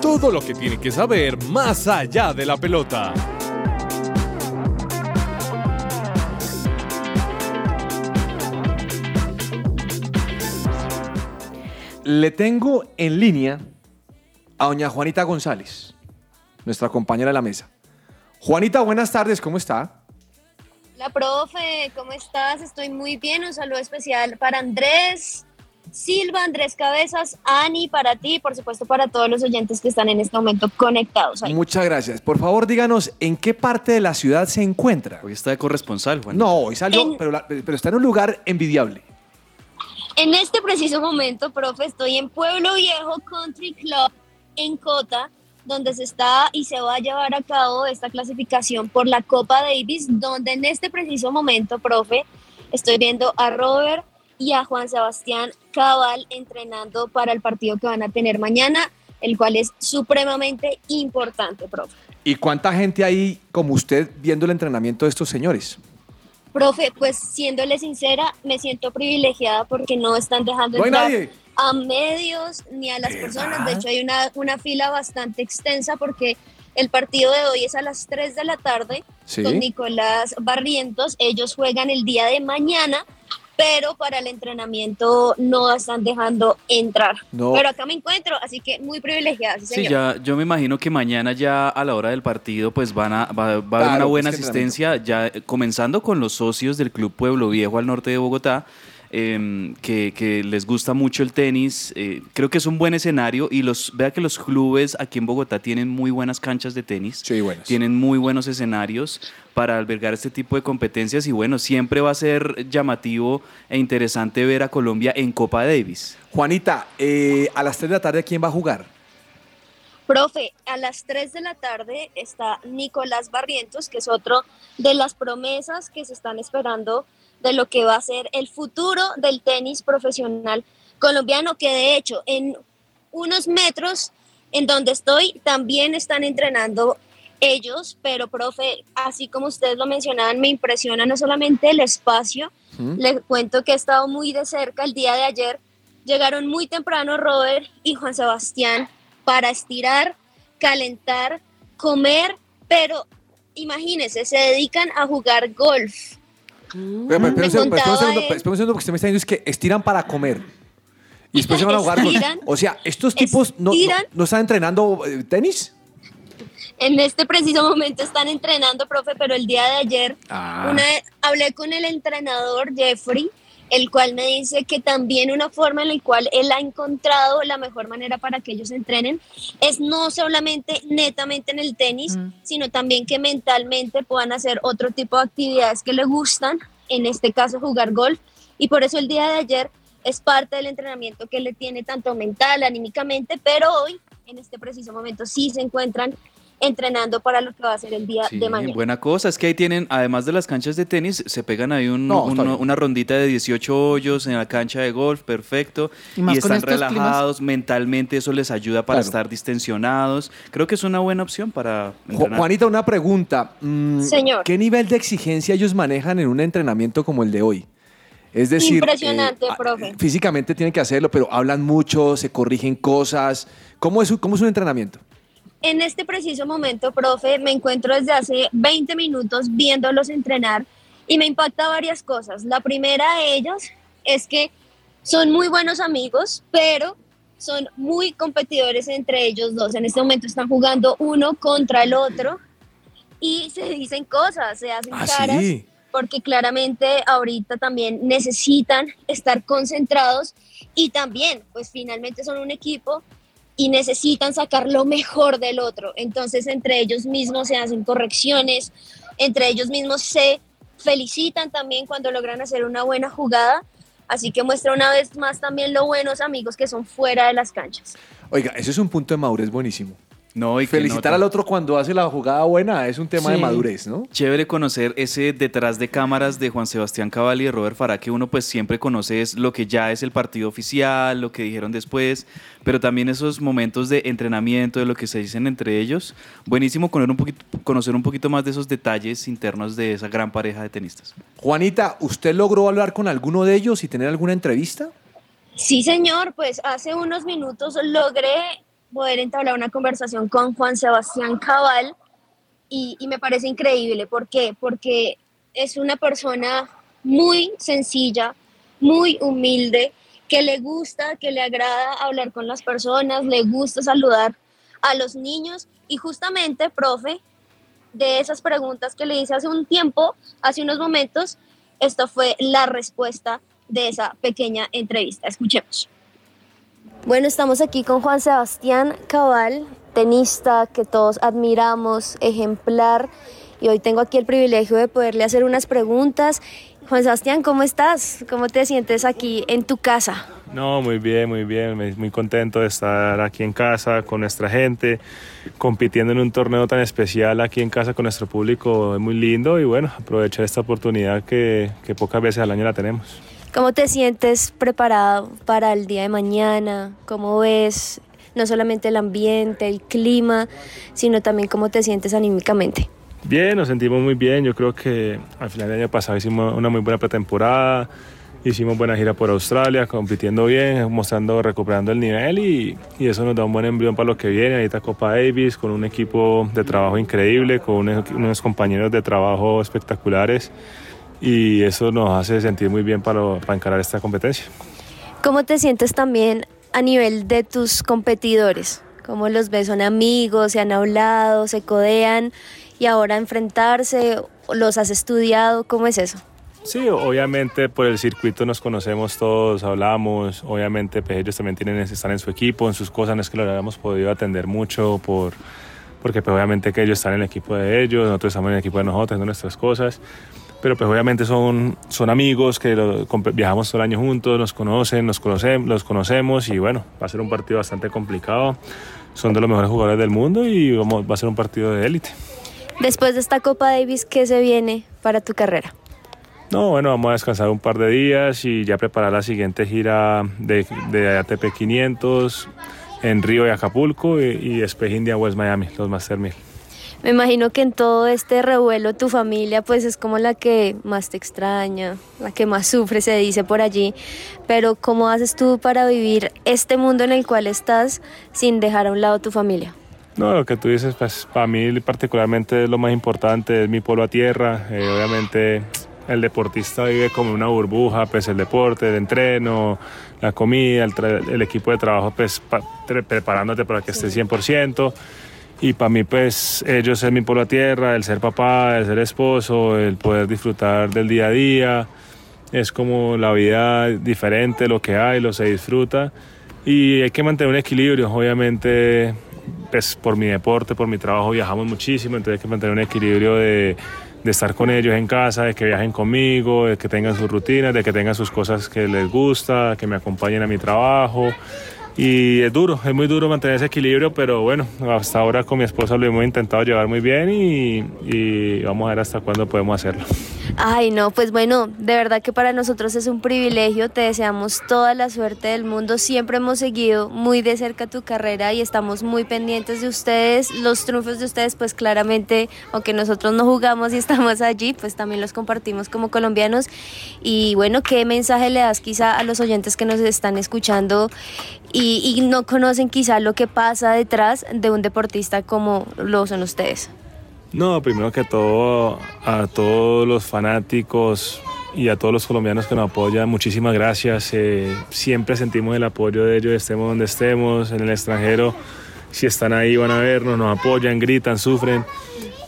Todo lo que tiene que saber más allá de la pelota. Le tengo en línea a doña Juanita González, nuestra compañera de la mesa. Juanita, buenas tardes, ¿cómo está? Hola, profe, ¿cómo estás? Estoy muy bien. Un saludo especial para Andrés Silva, Andrés Cabezas, Ani, para ti y por supuesto para todos los oyentes que están en este momento conectados. ahí. Muchas gracias. Por favor, díganos en qué parte de la ciudad se encuentra. Hoy está de corresponsal, Juan. No, hoy salió, En- pero, la- pero está en un lugar envidiable. En este preciso momento, profe, estoy en Pueblo Viejo Country Club en Cota, donde se está y se va a llevar a cabo esta clasificación por la Copa Davis, donde en este preciso momento, profe, estoy viendo a Robert y a Juan Sebastián Cabal entrenando para el partido que van a tener mañana, el cual es supremamente importante, profe. ¿Y cuánta gente hay como usted viendo el entrenamiento de estos señores? Profe, pues siéndole sincera, me siento privilegiada porque no están dejando No entrar nadie. a medios ni a las personas. De hecho, hay una, una fila bastante extensa porque el partido de hoy es a las 3 de la tarde Sí. con Nicolás Barrientos. Ellos juegan el día de mañana, pero para el entrenamiento no están dejando entrar. No. Pero acá me encuentro, así que muy privilegiada, sí, señor. ya, yo me imagino que mañana ya a la hora del partido pues van a, va, va a haber Claro, una buena es que asistencia, ya eh, comenzando con los socios del Club Pueblo Viejo al norte de Bogotá, que, que les gusta mucho el tenis. eh, creo que es un buen escenario y los vea que los clubes aquí en Bogotá tienen muy buenas canchas de tenis, tienen muy buenos escenarios para albergar este tipo de competencias y bueno, siempre va a ser llamativo e interesante ver a Colombia en Copa Davis. Juanita, eh, a las 3 de la tarde, ¿quién va a jugar? Profe, a las 3 de la tarde está Nicolás Barrientos, que es otro de las promesas que se están esperando de lo que va a ser el futuro del tenis profesional colombiano, que de hecho en unos metros en donde estoy también están entrenando ellos, pero profe, así como ustedes lo mencionaban, me impresiona no solamente el espacio, les cuento que he estado muy de cerca el día de ayer. Llegaron muy temprano Robert y Juan Sebastián para estirar, calentar, comer, pero imagínense, se dedican a jugar golf. Pero, pero, Me espera un segundo, espera un segundo, él. espera un segundo, porque usted me está diciendo es que estiran para comer. Y después se van a jugar. golf. Estiran, O sea, estos tipos no, no, estiran. no están entrenando eh, tenis. En este preciso momento están entrenando, profe, pero el día de ayer Ah. una, hablé con el entrenador Jeffrey, el cual me dice que también una forma en la cual él ha encontrado la mejor manera para que ellos entrenen es no solamente netamente en el tenis, sino también que mentalmente puedan hacer otro tipo de actividades que les gustan, en este caso jugar golf, y por eso el día de ayer es parte del entrenamiento que le tiene tanto mental, anímicamente, pero hoy, en este preciso momento, sí se encuentran entrenando para lo que va a ser el día Sí, de mañana. buena cosa. Es que ahí tienen, además de las canchas de tenis, se pegan ahí un- No, una rondita de 18 hoyos en la cancha de golf, perfecto. Y Y, están climas. relajados, mentalmente eso les ayuda para Claro. estar distensionados. Creo que es una buena opción para entrenar. Juanita, una pregunta. Mm, Señor. ¿Qué nivel de exigencia ellos manejan en un entrenamiento como el de hoy? Es decir, Impresionante, eh, ah, profe. físicamente tienen que hacerlo, pero hablan mucho, se corrigen cosas. ¿Cómo es, cómo es un entrenamiento? En este preciso momento, profe, me encuentro desde hace 20 minutos viéndolos entrenar y me impacta varias cosas. La primera de ellas es que son muy buenos amigos, pero son muy competidores entre ellos dos. En este momento están jugando uno contra el otro y se dicen cosas, se hacen Ah, caras sí. porque claramente ahorita también necesitan estar concentrados y también, pues finalmente son un equipo y necesitan sacar lo mejor del otro. Entonces, entre ellos mismos se hacen correcciones, entre ellos mismos se felicitan también cuando logran hacer una buena jugada. Así que muestra una vez más también lo buenos amigos que son fuera de las canchas. Oiga, ese es un punto de madurez buenísimo. No, y que Felicitar al otro cuando hace la jugada buena es un tema de madurez, ¿no? Chévere conocer ese detrás de cámaras de Juan Sebastián Cabal y de Robert Farah, que uno pues siempre conoce es lo que ya es el partido oficial, lo que dijeron después, pero también esos momentos de entrenamiento, de lo que se dicen entre ellos. Buenísimo conocer un poquito, conocer un poquito más de esos detalles internos de esa gran pareja de tenistas. Juanita, ¿usted logró hablar con alguno de ellos y tener alguna entrevista? Sí, señor, pues hace unos minutos logré poder entablar una conversación con Juan Sebastián Cabal y, me parece increíble. ¿Por qué? Porque es una persona muy sencilla, muy humilde, que le gusta, que le agrada hablar con las personas, le gusta saludar a los niños y justamente, profe, de esas preguntas que le hice hace un tiempo, hace unos momentos, esta fue la respuesta de esa pequeña entrevista. Escuchemos. Bueno, estamos aquí con Juan Sebastián Cabal, tenista que todos admiramos, ejemplar, y hoy tengo aquí el privilegio de poderle hacer unas preguntas. Juan Sebastián, ¿cómo estás? ¿Cómo te sientes aquí en tu casa? No, muy bien, muy bien. Muy contento de estar aquí en casa con nuestra gente, compitiendo en un torneo tan especial aquí en casa con nuestro público. Es muy lindo y bueno, aprovechar esta oportunidad que, que pocas veces al año la tenemos. ¿Cómo te sientes preparado para el día de mañana? ¿Cómo ves no solamente el ambiente, el clima, sino también cómo te sientes anímicamente? Bien, nos sentimos muy bien. Yo creo que al final del año pasado hicimos una muy buena pretemporada. Hicimos buena gira por Australia, compitiendo bien, mostrando, recuperando el nivel y, y eso nos da un buen embrión para lo que viene. Ahorita Copa Davis, con un equipo de trabajo increíble, con unos, unos compañeros de trabajo espectaculares y eso nos hace sentir muy bien para, para encarar esta competencia. ¿Cómo te sientes también a nivel de tus competidores? ¿Cómo los ves? ¿Son amigos? ¿Se han hablado? ¿Se codean? Y ahora enfrentarse, ¿los has estudiado? ¿Cómo es eso? Sí, obviamente por el circuito nos conocemos todos, hablamos, obviamente pues, ellos también tienen, están en su equipo, en sus cosas, no es que lo hayamos podido atender mucho por, porque pues, obviamente que ellos están en el equipo de ellos, nosotros estamos en el equipo de nosotros, haciendo nuestras cosas, pero pues obviamente son, son amigos que lo- viajamos todo el año juntos, nos conocen, nos conocemos, los conocemos y bueno, va a ser un partido bastante complicado, son de los mejores jugadores del mundo y vamos, va a ser un partido de élite. Después de esta Copa Davis, ¿qué se viene para tu carrera? No, bueno, vamos a descansar un par de días y ya preparar la siguiente gira de, de ATP 500 en Río y Acapulco y, y después India West Miami, los Master 1000. Me imagino que en todo este revuelo tu familia pues es como la que más te extraña, la que más sufre, se dice por allí. Pero ¿cómo haces tú para vivir este mundo en el cual estás sin dejar a un lado tu familia? No, lo que tú dices, pues para mí particularmente es lo más importante, es mi pueblo a tierra. Eh, obviamente el deportista vive como una burbuja, pues el deporte, el entreno, la comida, el, el equipo de trabajo, pues pa- pre- preparándote para que estés 100%. Y para mí, pues ellos es mi pueblo a tierra, el ser papá, el ser esposo, el poder disfrutar del día a día. Es como la vida diferente, lo que hay, lo se disfruta. Y hay que mantener un equilibrio, obviamente, pues por mi deporte, por mi trabajo viajamos muchísimo, entonces hay que mantener un equilibrio de, de estar con ellos en casa, de que viajen conmigo, de que tengan sus rutinas, de que tengan sus cosas que les gusta, que me acompañen a mi trabajo. Y es duro, es muy duro mantener ese equilibrio, pero bueno, hasta ahora con mi esposa lo hemos intentado llevar muy bien y, y vamos a ver hasta cuándo podemos hacerlo. Ay, no, pues bueno, de verdad que para nosotros es un privilegio, te deseamos toda la suerte del mundo, siempre hemos seguido muy de cerca tu carrera y estamos muy pendientes de ustedes, los triunfos de ustedes, pues claramente, aunque nosotros no jugamos y [LAUGHS] estamos allí, pues también los compartimos como colombianos y bueno, ¿qué mensaje le das quizá a los oyentes que nos están escuchando y, y no conocen quizá lo que pasa detrás de un deportista como lo son ustedes? No, primero que todo a todos los fanáticos y a todos los colombianos que nos apoyan, muchísimas gracias. Eh, siempre sentimos el apoyo de ellos, estemos donde estemos, en el extranjero. Si están ahí van a vernos, nos apoyan, gritan, sufren.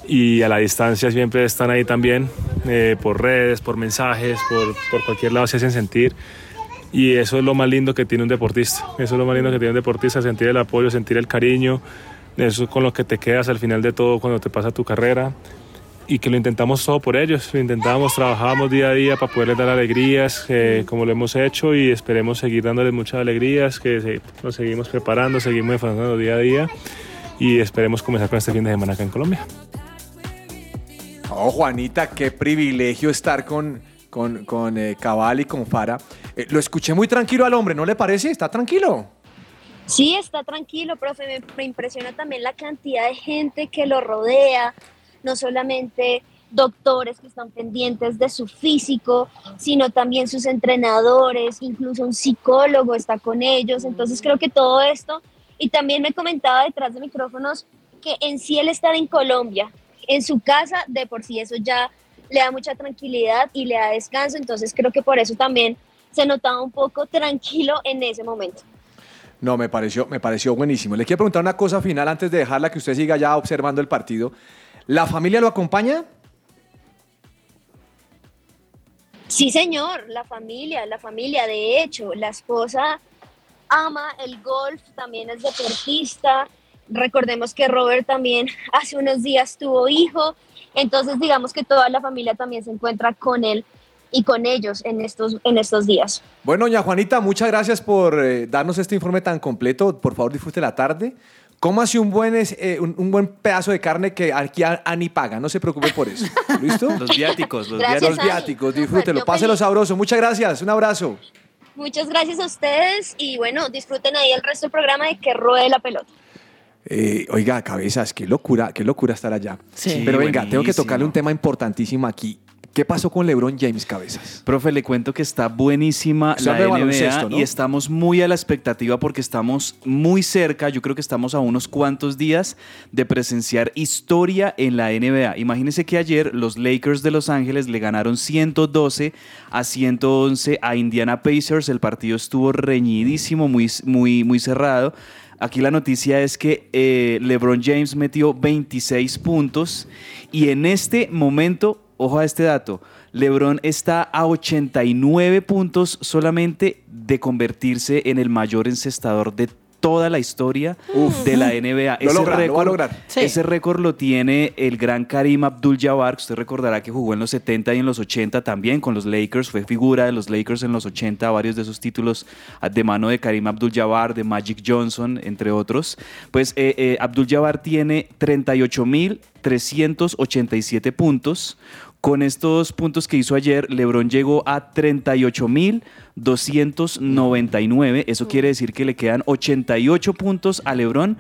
Y a la distancia siempre están ahí también, eh, por redes, por mensajes, por, por cualquier lado se hacen sentir. Y eso es lo más lindo que tiene un deportista. Eso es lo más lindo que tiene un deportista, sentir el apoyo, sentir el cariño. Eso es con lo que te quedas al final de todo cuando te pasa tu carrera. Y que lo intentamos todo por ellos. Lo intentamos, trabajamos día a día para poderles dar alegrías, eh, como lo hemos hecho, y esperemos seguir dándoles muchas alegrías, que se- nos seguimos preparando, seguimos esforzando día a día. Y esperemos comenzar con este fin de semana acá en Colombia. Oh, Juanita, qué privilegio estar con, con, con eh, Cabal y con Fara. Eh, lo escuché muy tranquilo al hombre, ¿no le parece? ¿Está tranquilo? Sí, está tranquilo, profe. Me, impresiona también la cantidad de gente que lo rodea, no solamente doctores que están pendientes de su físico, sino también sus entrenadores, incluso un psicólogo está con ellos. Entonces creo que todo esto, y también me comentaba detrás de micrófonos que en sí el estar en Colombia, en su casa, de por sí eso ya le da mucha tranquilidad y le da descanso. Entonces creo que por eso también se notaba un poco tranquilo en ese momento. No, me pareció, me pareció buenísimo. Le quiero preguntar una cosa final antes de dejarla que usted siga ya observando el partido. ¿La familia lo acompaña? Sí, señor, la familia, la familia, de hecho, la esposa ama el golf, también es deportista. Recordemos que Robert también [LAUGHS] hace unos días tuvo hijo, entonces digamos que toda la familia también se encuentra con él y con ellos en estos, en estos días. Bueno, doña Juanita, muchas gracias por eh, darnos este informe tan completo. Por favor, disfrute la tarde. Cómase un buen, eh, un, un buen pedazo de carne que aquí a- Ani paga, no se preocupe por eso. [LAUGHS] ¿Listo? Los viáticos, los Gracias, Los viáticos. Viáticos, disfrútelo, páselo feliz. sabroso. Muchas gracias, un abrazo. Muchas gracias a ustedes y bueno, disfruten ahí el resto del programa de que ruede la pelota. Eh, oiga, cabezas, qué locura, qué locura estar allá. Sí. Pero venga, tengo que tocarle un tema importantísimo aquí. ¿Qué pasó con LeBron James, cabezas? Profe, le cuento que está buenísima la NBA y estamos muy a la expectativa porque estamos muy cerca, yo creo que estamos a unos cuantos días de presenciar historia en la NBA. Imagínense que ayer los Lakers de Los Ángeles le ganaron 112 a 111 a Indiana Pacers, el partido estuvo reñidísimo, muy, muy, muy cerrado. Aquí la noticia es que eh, LeBron James metió 26 puntos y en este momento, ojo a este dato, LeBron está a 89 puntos solamente de convertirse en el mayor encestador de toda la historia de la NBA. Lo logra, lo va a récord- lograr. Sí. Ese récord lo tiene el gran Karim Abdul-Jabbar, que usted recordará que jugó en los 70 y en los 80 también con los Lakers, fue figura de los Lakers en los 80, varios de esos títulos de mano de Karim Abdul-Jabbar, de Magic Johnson, entre otros. Pues eh, eh, Abdul-Jabbar tiene 38.387 puntos. Con estos puntos que hizo ayer, LeBron llegó a 38.299. Eso quiere decir que le quedan 88 puntos a LeBron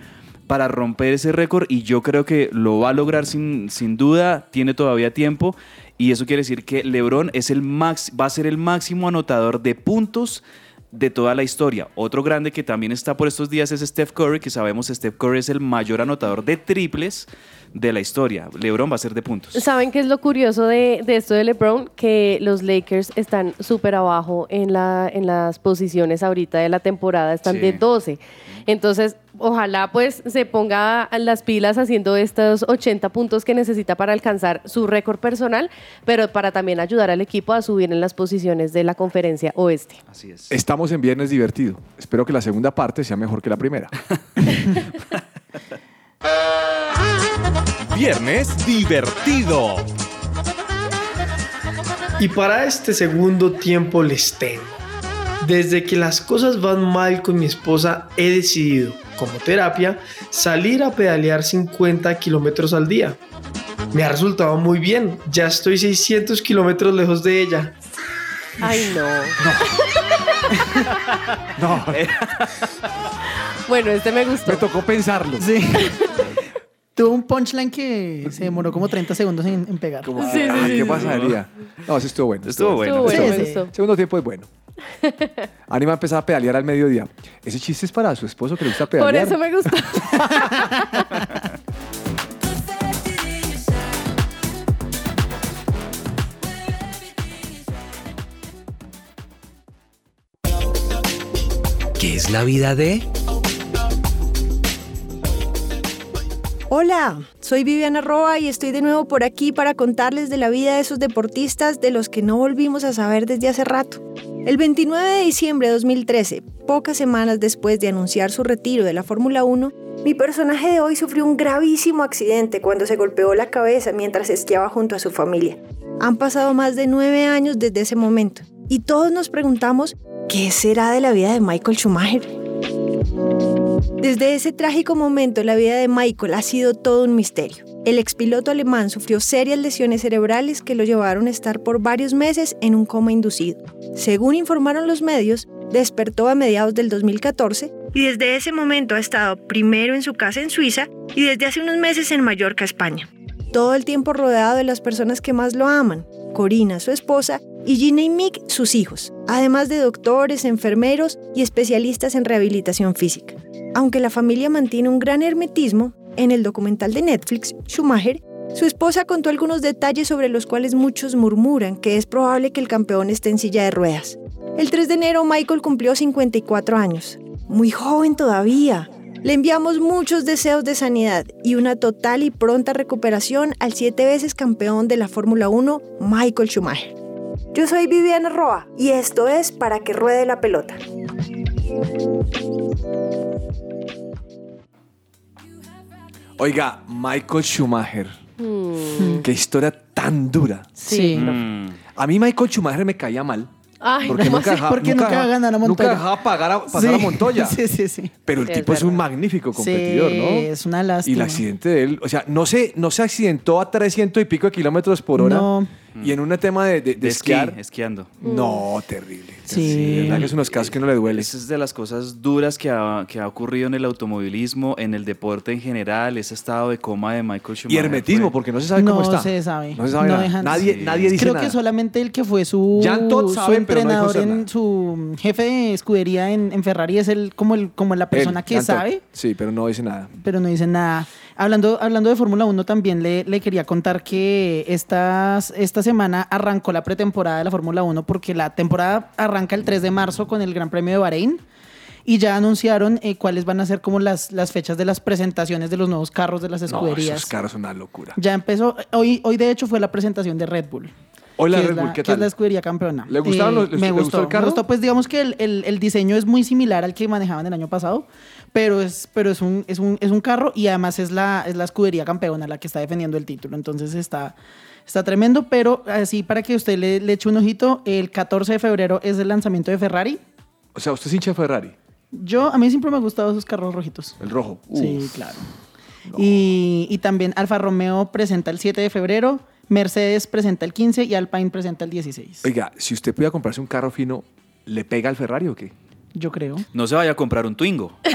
para romper ese récord y yo creo que lo va a lograr sin, sin duda, tiene todavía tiempo y eso quiere decir que LeBron es el max, va a ser el máximo anotador de puntos de toda la historia. Otro grande que también está por estos días es Steph Curry, que sabemos Steph Curry es el mayor anotador de triples de la historia. LeBron va a ser de puntos. ¿Saben qué es lo curioso de, de esto de LeBron? Que los Lakers están súper abajo en, la, en las posiciones ahorita de la temporada, están Sí. de 12. Entonces, ojalá pues se ponga las pilas haciendo estos 80 puntos que necesita para alcanzar su récord personal, pero para también ayudar al equipo a subir en las posiciones de la conferencia oeste. Así es. Estamos en Viernes Divertido. Espero que la segunda parte sea mejor que la primera. [LAUGHS] Viernes divertido. Y para este segundo tiempo les tengo. Desde que las cosas van mal con mi esposa, he decidido, como terapia, salir a pedalear 50 kilómetros al día. Me ha resultado muy bien, ya estoy 600 kilómetros lejos de ella. Ay, no. [LAUGHS] No, [LAUGHS] Bueno, este me gustó. me tocó pensarlo. Sí. [LAUGHS] Tuvo un punchline que se demoró como 30 segundos en, en pegar. Como, Sí, sí, sí, ¿Qué sí. pasaría? No, eso estuvo bueno. Estuvo bueno. Estuvo bueno, sí. gustó. Segundo tiempo es bueno. [LAUGHS] Anima a empezar a pedalear al mediodía. Ese chiste es para su esposo que le gusta Por pedalear. eso me gustó. ¿Qué es la vida de? Hola, soy Viviana Roa y estoy de nuevo por aquí para contarles de la vida de esos deportistas de los que no volvimos a saber desde hace rato. El 29 de diciembre de 2013, pocas semanas después de anunciar su retiro de la Fórmula 1, mi personaje de hoy sufrió un gravísimo accidente cuando se golpeó la cabeza mientras esquiaba junto a su familia. Han pasado más de nueve años desde ese momento y todos nos preguntamos, ¿qué será de la vida de Michael Schumacher? Desde ese trágico momento, la vida de Michael ha sido todo un misterio. El expiloto alemán sufrió serias lesiones cerebrales que lo llevaron a estar por varios meses en un coma inducido. Según informaron los medios, despertó a mediados del 2014 y desde ese momento ha estado primero en su casa en Suiza y desde hace unos meses en Mallorca, España. Todo el tiempo rodeado de las personas que más lo aman, Corina, su esposa, y Gina y Mick, sus hijos, además de doctores, enfermeros y especialistas en rehabilitación física. Aunque la familia mantiene un gran hermetismo, en el documental de Netflix, Schumacher, su esposa contó algunos detalles sobre los cuales muchos murmuran que es probable que el campeón esté en silla de ruedas. El 3 de enero Michael cumplió 54 años, muy joven todavía. Le enviamos muchos deseos de sanidad y una total y pronta recuperación al siete veces campeón de la Fórmula 1, Michael Schumacher. Yo soy Viviana Roa y esto es Para que ruede la pelota. Oiga, Michael Schumacher. Mm, Qué historia tan dura. sí. Mm. A mí Michael Schumacher me caía mal. Ay, Porque ¿cómo nunca, dejaba, Porque nunca dejaba- gana a nunca Montoya. dejaba pagar a, pasar Sí. a Montoya. [LAUGHS] Sí, sí, sí. Pero el Sí, tipo es es, un magnífico competidor, Sí, ¿no? es una lástima. Y el accidente de él, o sea, no se, no se accidentó a 300 y pico de kilómetros por hora. No. Y en un tema de, de, de De esquí, esquiar. esquiando. No, terrible. Sí. Verdad que es unos casos que no le duele. Esa es de las cosas duras que ha, que ha ocurrido en el automovilismo, en el deporte en general, ese estado de coma de Michael Schumacher. Y hermetismo, fue- porque no se sabe cómo no está. se sabe. No se sabe No nada. Nadie, Sí. nadie dice Creo nada. que solamente el que fue su, Todt su sabe, pero no entrenador, en su jefe de escudería en, en Ferrari es el como, el, como la persona Él, que Todt. sabe, Sí, pero no dice nada. pero no dice nada. Hablando, hablando de Fórmula 1, también le, le quería contar que estas, esta semana arrancó la pretemporada de la Fórmula 1 porque la temporada arranca el 3 de marzo con el Gran Premio de Bahrein. Y ya anunciaron eh, cuáles van a ser como las, las fechas de las presentaciones de los nuevos carros de las No, escuderías. esos carros son una locura. Ya empezó, hoy, hoy de hecho fue la presentación de Red Bull. Hoy la Red Bull, ¿qué que es tal? la escudería campeona. ¿Le gustaron los- les- me le gustó, gustó el carro? Me gustó, pues digamos que el, el- el diseño es muy similar al que manejaban el año pasado, pero es, pero es, un, es, un, es un carro y además es la, es la escudería campeona la que está defendiendo el título. Entonces está, está tremendo, pero así para que usted le, le eche un ojito, el 14 de febrero es el lanzamiento de Ferrari. O sea, usted es hincha de Ferrari, Yo, a mí siempre me han gustado esos carros rojitos. el rojo. Sí, claro. Y, y también Alfa Romeo presenta el 7 de febrero, Mercedes presenta el 15 y Alpine presenta el 16. Oiga, si usted pudiera comprarse un carro fino, ¿le pega al Ferrari o qué? Yo creo. No se vaya a comprar un Twingo. [LAUGHS]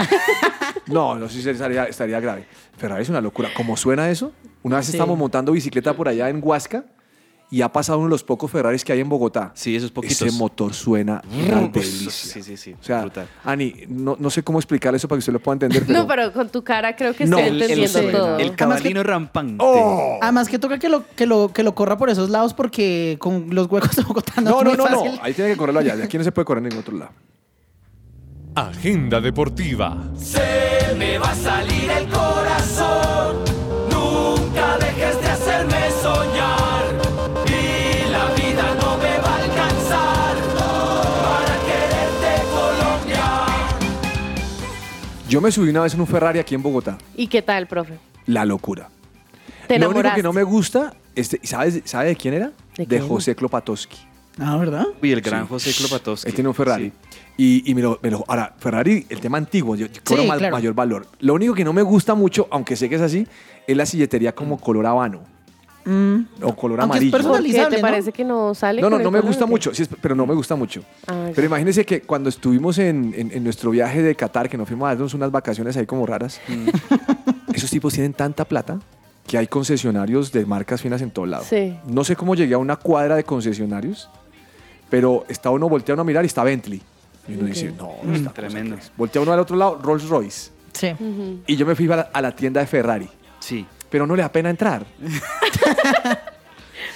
No, no sé si estaría, estaría grave. Ferrari es una locura. ¿Cómo suena eso? Una vez Sí. estábamos montando bicicleta por allá en Huasca y ha pasado uno de los pocos Ferraris que hay en Bogotá. Sí, esos poquitos. Ese motor suena una delicia. Sí, sí, sí. O sea, brutal. Ani, no, no sé cómo explicar eso para que usted lo pueda entender. [LAUGHS] Pero No, pero con tu cara creo que No, estoy entendiendo el- todo. El cabalino rampante. ¡Oh! Además que toca que lo, que lo, que lo corra por esos lados porque con los huecos [LAUGHS] de Bogotá no, No, es no, muy no, fácil. no. Ahí tiene que correrlo allá. De aquí no se puede correr en ningún otro lado. Agenda deportiva. Se me va a salir el corazón. Yo me subí una vez en un Ferrari aquí en Bogotá. ¿Y qué tal, profe? La locura. ¿Te Lo único que no me gusta, este, ¿sabes, ¿sabe de quién era? ¿De De quién? José Klopatowski. Ah, ¿verdad? Y el gran Sí. José Klopatowski. Él tiene un Ferrari. Y, y me, lo, me lo- Ahora, Ferrari, el tema antiguo, yo, yo cobro Sí, ma- claro. mayor valor. Lo único que no me gusta mucho, aunque sé que es así, es la silletería como color habano Mm. o color Aunque amarillo. ¿Por qué personalizable, te ¿no? parece que no sale No, no, no me gusta mucho, sí, es- pero no me gusta mucho. Ah. Pero imagínense que cuando estuvimos en, en- en nuestro viaje de Qatar, que nos fuimos a darnos unas vacaciones ahí como raras, esos tipos tienen tanta plata que hay concesionarios de marcas finas en todo lado. Sí. No sé cómo llegué a una cuadra de concesionarios, pero está uno volteando a mirar y está Bentley. Y uno dice, no, no está. Tremendo. Voltea uno al otro lado, Rolls Royce. Sí. Y yo me fui a la, a la tienda de Ferrari, Sí. Pero no le da pena entrar. [LAUGHS]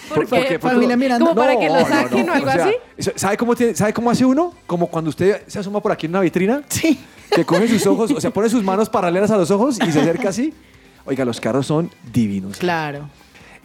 ¿Por Por- qué? porque- porque- Familia mirando. ¿Como para que lo saquen o algo así? ¿sabe, cómo tiene- ¿Sabe cómo hace uno? Como cuando usted se asoma por aquí en una vitrina, Sí. que coge sus ojos, o sea, pone sus manos paralelas a los ojos y se acerca así. Oiga, los carros son divinos. Claro.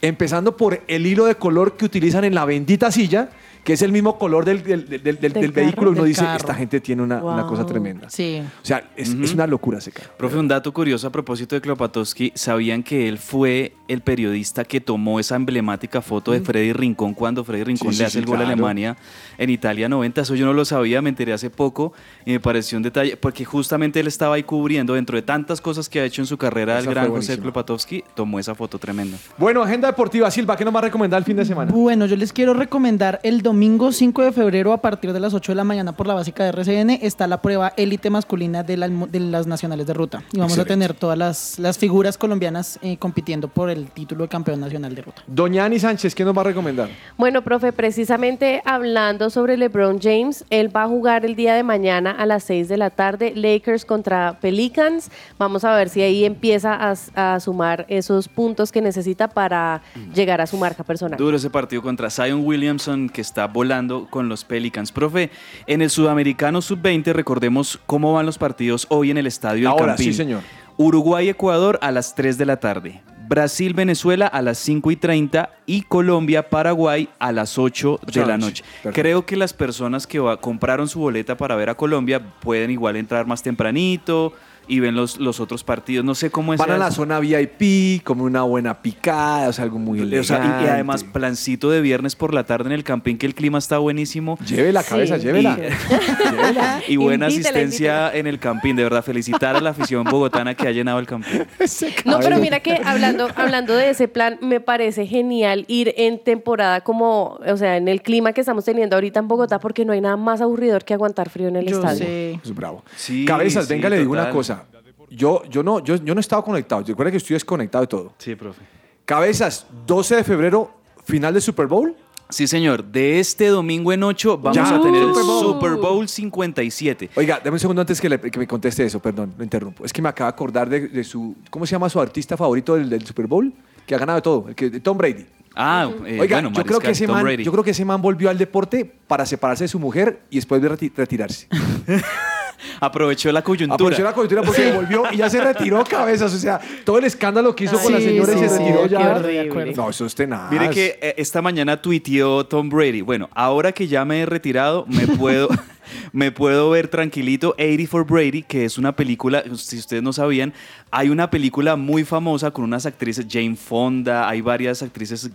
Empezando por el hilo de color que utilizan en la bendita silla, que es el mismo color del, del- del- del- del Del vehículo. Uno Del dice, carro. esta gente tiene una, una cosa tremenda. Sí. O sea, es, es una locura ese carro. Profe, un dato curioso a propósito de Klopatowski. ¿Sabían que él fue el periodista que tomó esa emblemática foto de Freddy Rincón cuando Freddy Rincón Mm. Sí, le sí, hace sí, el gol a. Alemania en Italia 90? Eso yo no lo sabía, me enteré hace poco y me pareció un detalle, porque justamente él estaba ahí cubriendo, dentro de tantas cosas que ha hecho en su carrera, Esa el gran José. Klopatowski tomó esa foto tremenda. Bueno, agenda deportiva, Silva, ¿qué nos va a recomendar el fin de semana? Bueno, yo les quiero recomendar el domingo 5 de febrero a partir de las 8 de la mañana por la básica de RCN está la prueba élite masculina de, la- de las nacionales de ruta. Y vamos Excelente. a tener todas las, las figuras colombianas eh, compitiendo por el título de campeón nacional de ruta. Doña Ani Sánchez, ¿qué nos va a recomendar? Bueno, profe, precisamente hablando sobre LeBron James, él va a jugar el día de mañana a las 6 de la tarde, Lakers contra Pelicans. Vamos a ver si ahí empieza a, a sumar esos puntos que necesita para llegar a su marca personal. Duro ese partido contra Zion Williamson que está volando con los Pelicans. Profe, en el Sudamericano Sub-20 recordemos cómo van los partidos hoy en el Estadio del Ahora, Campín. sí, señor. Uruguay-Ecuador a las 3 de la tarde. Brasil-Venezuela a las 5 y 30 y Colombia-Paraguay a las 8 de la noche. Perfecto. Creo que las personas que compraron su boleta para ver a Colombia pueden igual entrar más tempranito, y ven los, los otros partidos. No sé cómo es. Van a la zona VIP, como una buena picada, o sea, algo muy elegante. O sea, y, y además, plancito de viernes por la tarde en el campín, que el clima está buenísimo. Lleve la cabeza, Sí. [LAUGHS] llévela. Y buena Invítela, asistencia en el campín. De verdad, felicitar a la afición bogotana que ha llenado el campín. [LAUGHS] No, pero mira que hablando, hablando de ese plan, me parece genial ir en temporada como, o sea, en el clima que estamos teniendo ahorita en Bogotá, porque no hay nada más aburridor que aguantar frío en el Yo estadio. sé. Es bravo. Sí, Cabezas, sí, venga, le digo una cosa. Yo, yo, no, yo, yo no he estado conectado. Recuerda que estoy desconectado de todo. Sí, profe. Cabezas, 12 de febrero, final de Super Bowl. Sí, señor. De este domingo en 8 vamos Ya. a tener el Super Bowl. Super Bowl 57. Oiga, dame un segundo antes que, le- que me conteste eso, perdón, lo interrumpo. Es que me acaba de acordar de, de su, ¿cómo se llama su artista favorito del, del Super Bowl? Que ha ganado todo, el que, Tom Brady. Ah, eh, Oiga, bueno, yo, creo que ese Tom man, Brady. yo creo que ese man volvió al deporte para separarse de su mujer y después de reti- retirarse. [LAUGHS] Aprovechó la coyuntura. Aprovechó la coyuntura porque volvió y ya se retiró cabezas. O sea, todo el escándalo que hizo con la Sí, señora y sí, se sí, retiró ya. horrible. No, eso es tenaz. Mire que eh, esta mañana tuiteó Tom Brady. Bueno, ahora que ya me he retirado, me puedo, [LAUGHS] me puedo ver tranquilito 80 for Brady, que es una película, si ustedes no sabían, hay una película muy famosa con unas actrices, Jane Fonda, hay varias actrices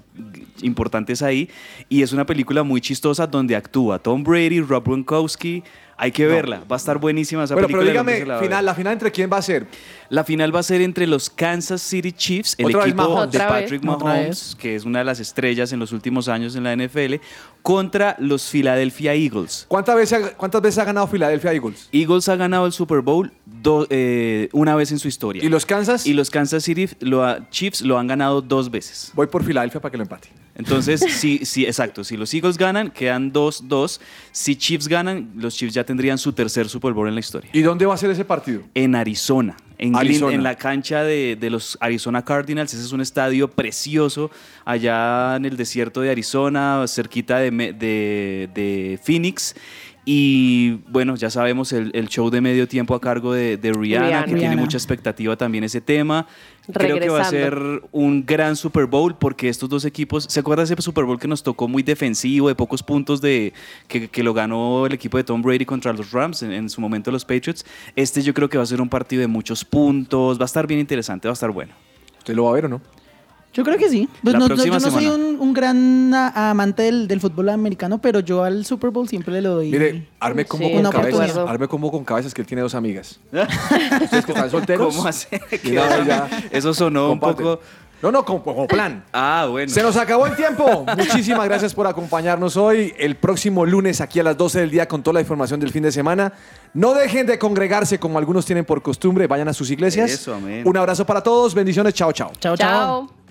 importantes ahí, y es una película muy chistosa donde actúa Tom Brady, Rob Gronkowski. Hay que verla, va a estar buenísima esa Bueno, pero película. dígame, se la va a final, ver. la final entre quién va a ser. La final va a ser entre los Kansas City Chiefs, el Otra vez equipo de Otra vez. Patrick Otra Mahomes, vez. que es una de las estrellas en los últimos años en la NFL, contra los Philadelphia Eagles. ¿Cuántas veces, ha- ¿Cuántas veces ha ganado Philadelphia Eagles? Eagles ha ganado el Super Bowl do- eh, una vez en su historia. ¿Y los Kansas? Y los Kansas City lo ha- Chiefs lo han ganado dos veces. Voy por Filadelfia para que lo empate. Entonces, [LAUGHS] sí, sí, exacto. Si los Eagles ganan, quedan 2-2. Si Chiefs ganan, los Chiefs ya tendrían su tercer Super Bowl en la historia. ¿Y dónde va a ser ese partido? En Arizona, en, Glyn- Arizona. en la cancha de, de los Arizona Cardinals. Ese es un estadio precioso allá en el desierto de Arizona, cerquita de, de- de Phoenix. Y bueno, ya sabemos el, el show de medio tiempo a cargo de, de Rihanna, Rihanna. que tiene mucha expectativa también ese tema. Creo que va a ser un gran Super Bowl porque estos dos equipos, ¿se acuerda de ese Super Bowl que nos tocó muy defensivo, de pocos puntos de que, que lo ganó el equipo de Tom Brady contra los Rams, en, en su momento los Patriots? Este yo creo que va a ser un partido de muchos puntos, va a estar bien interesante, va a estar bueno. ¿Usted lo va a ver o no? Yo creo que sí. Pues La no- no- yo no soy semana. un, un gran a- amante del, del fútbol americano, pero yo al Super Bowl siempre le doy. Mire, arme Sí, como una con cabezas. Arme como con cabezas que él tiene dos amigas. [LAUGHS] ¿Ustedes que están solteros? ¿Cómo hace? [LAUGHS] Y una vez ya Eso sonó un comparten. poco... No, no, como, como plan. Ah, bueno. Se nos acabó el tiempo. Muchísimas gracias por acompañarnos hoy. El próximo lunes aquí a las 12 del día con toda la información del fin de semana. No dejen de congregarse como algunos tienen por costumbre. Vayan a sus iglesias. Eso, amén. Un abrazo para todos. Bendiciones. Chao, chao. Chao, chao. Chao.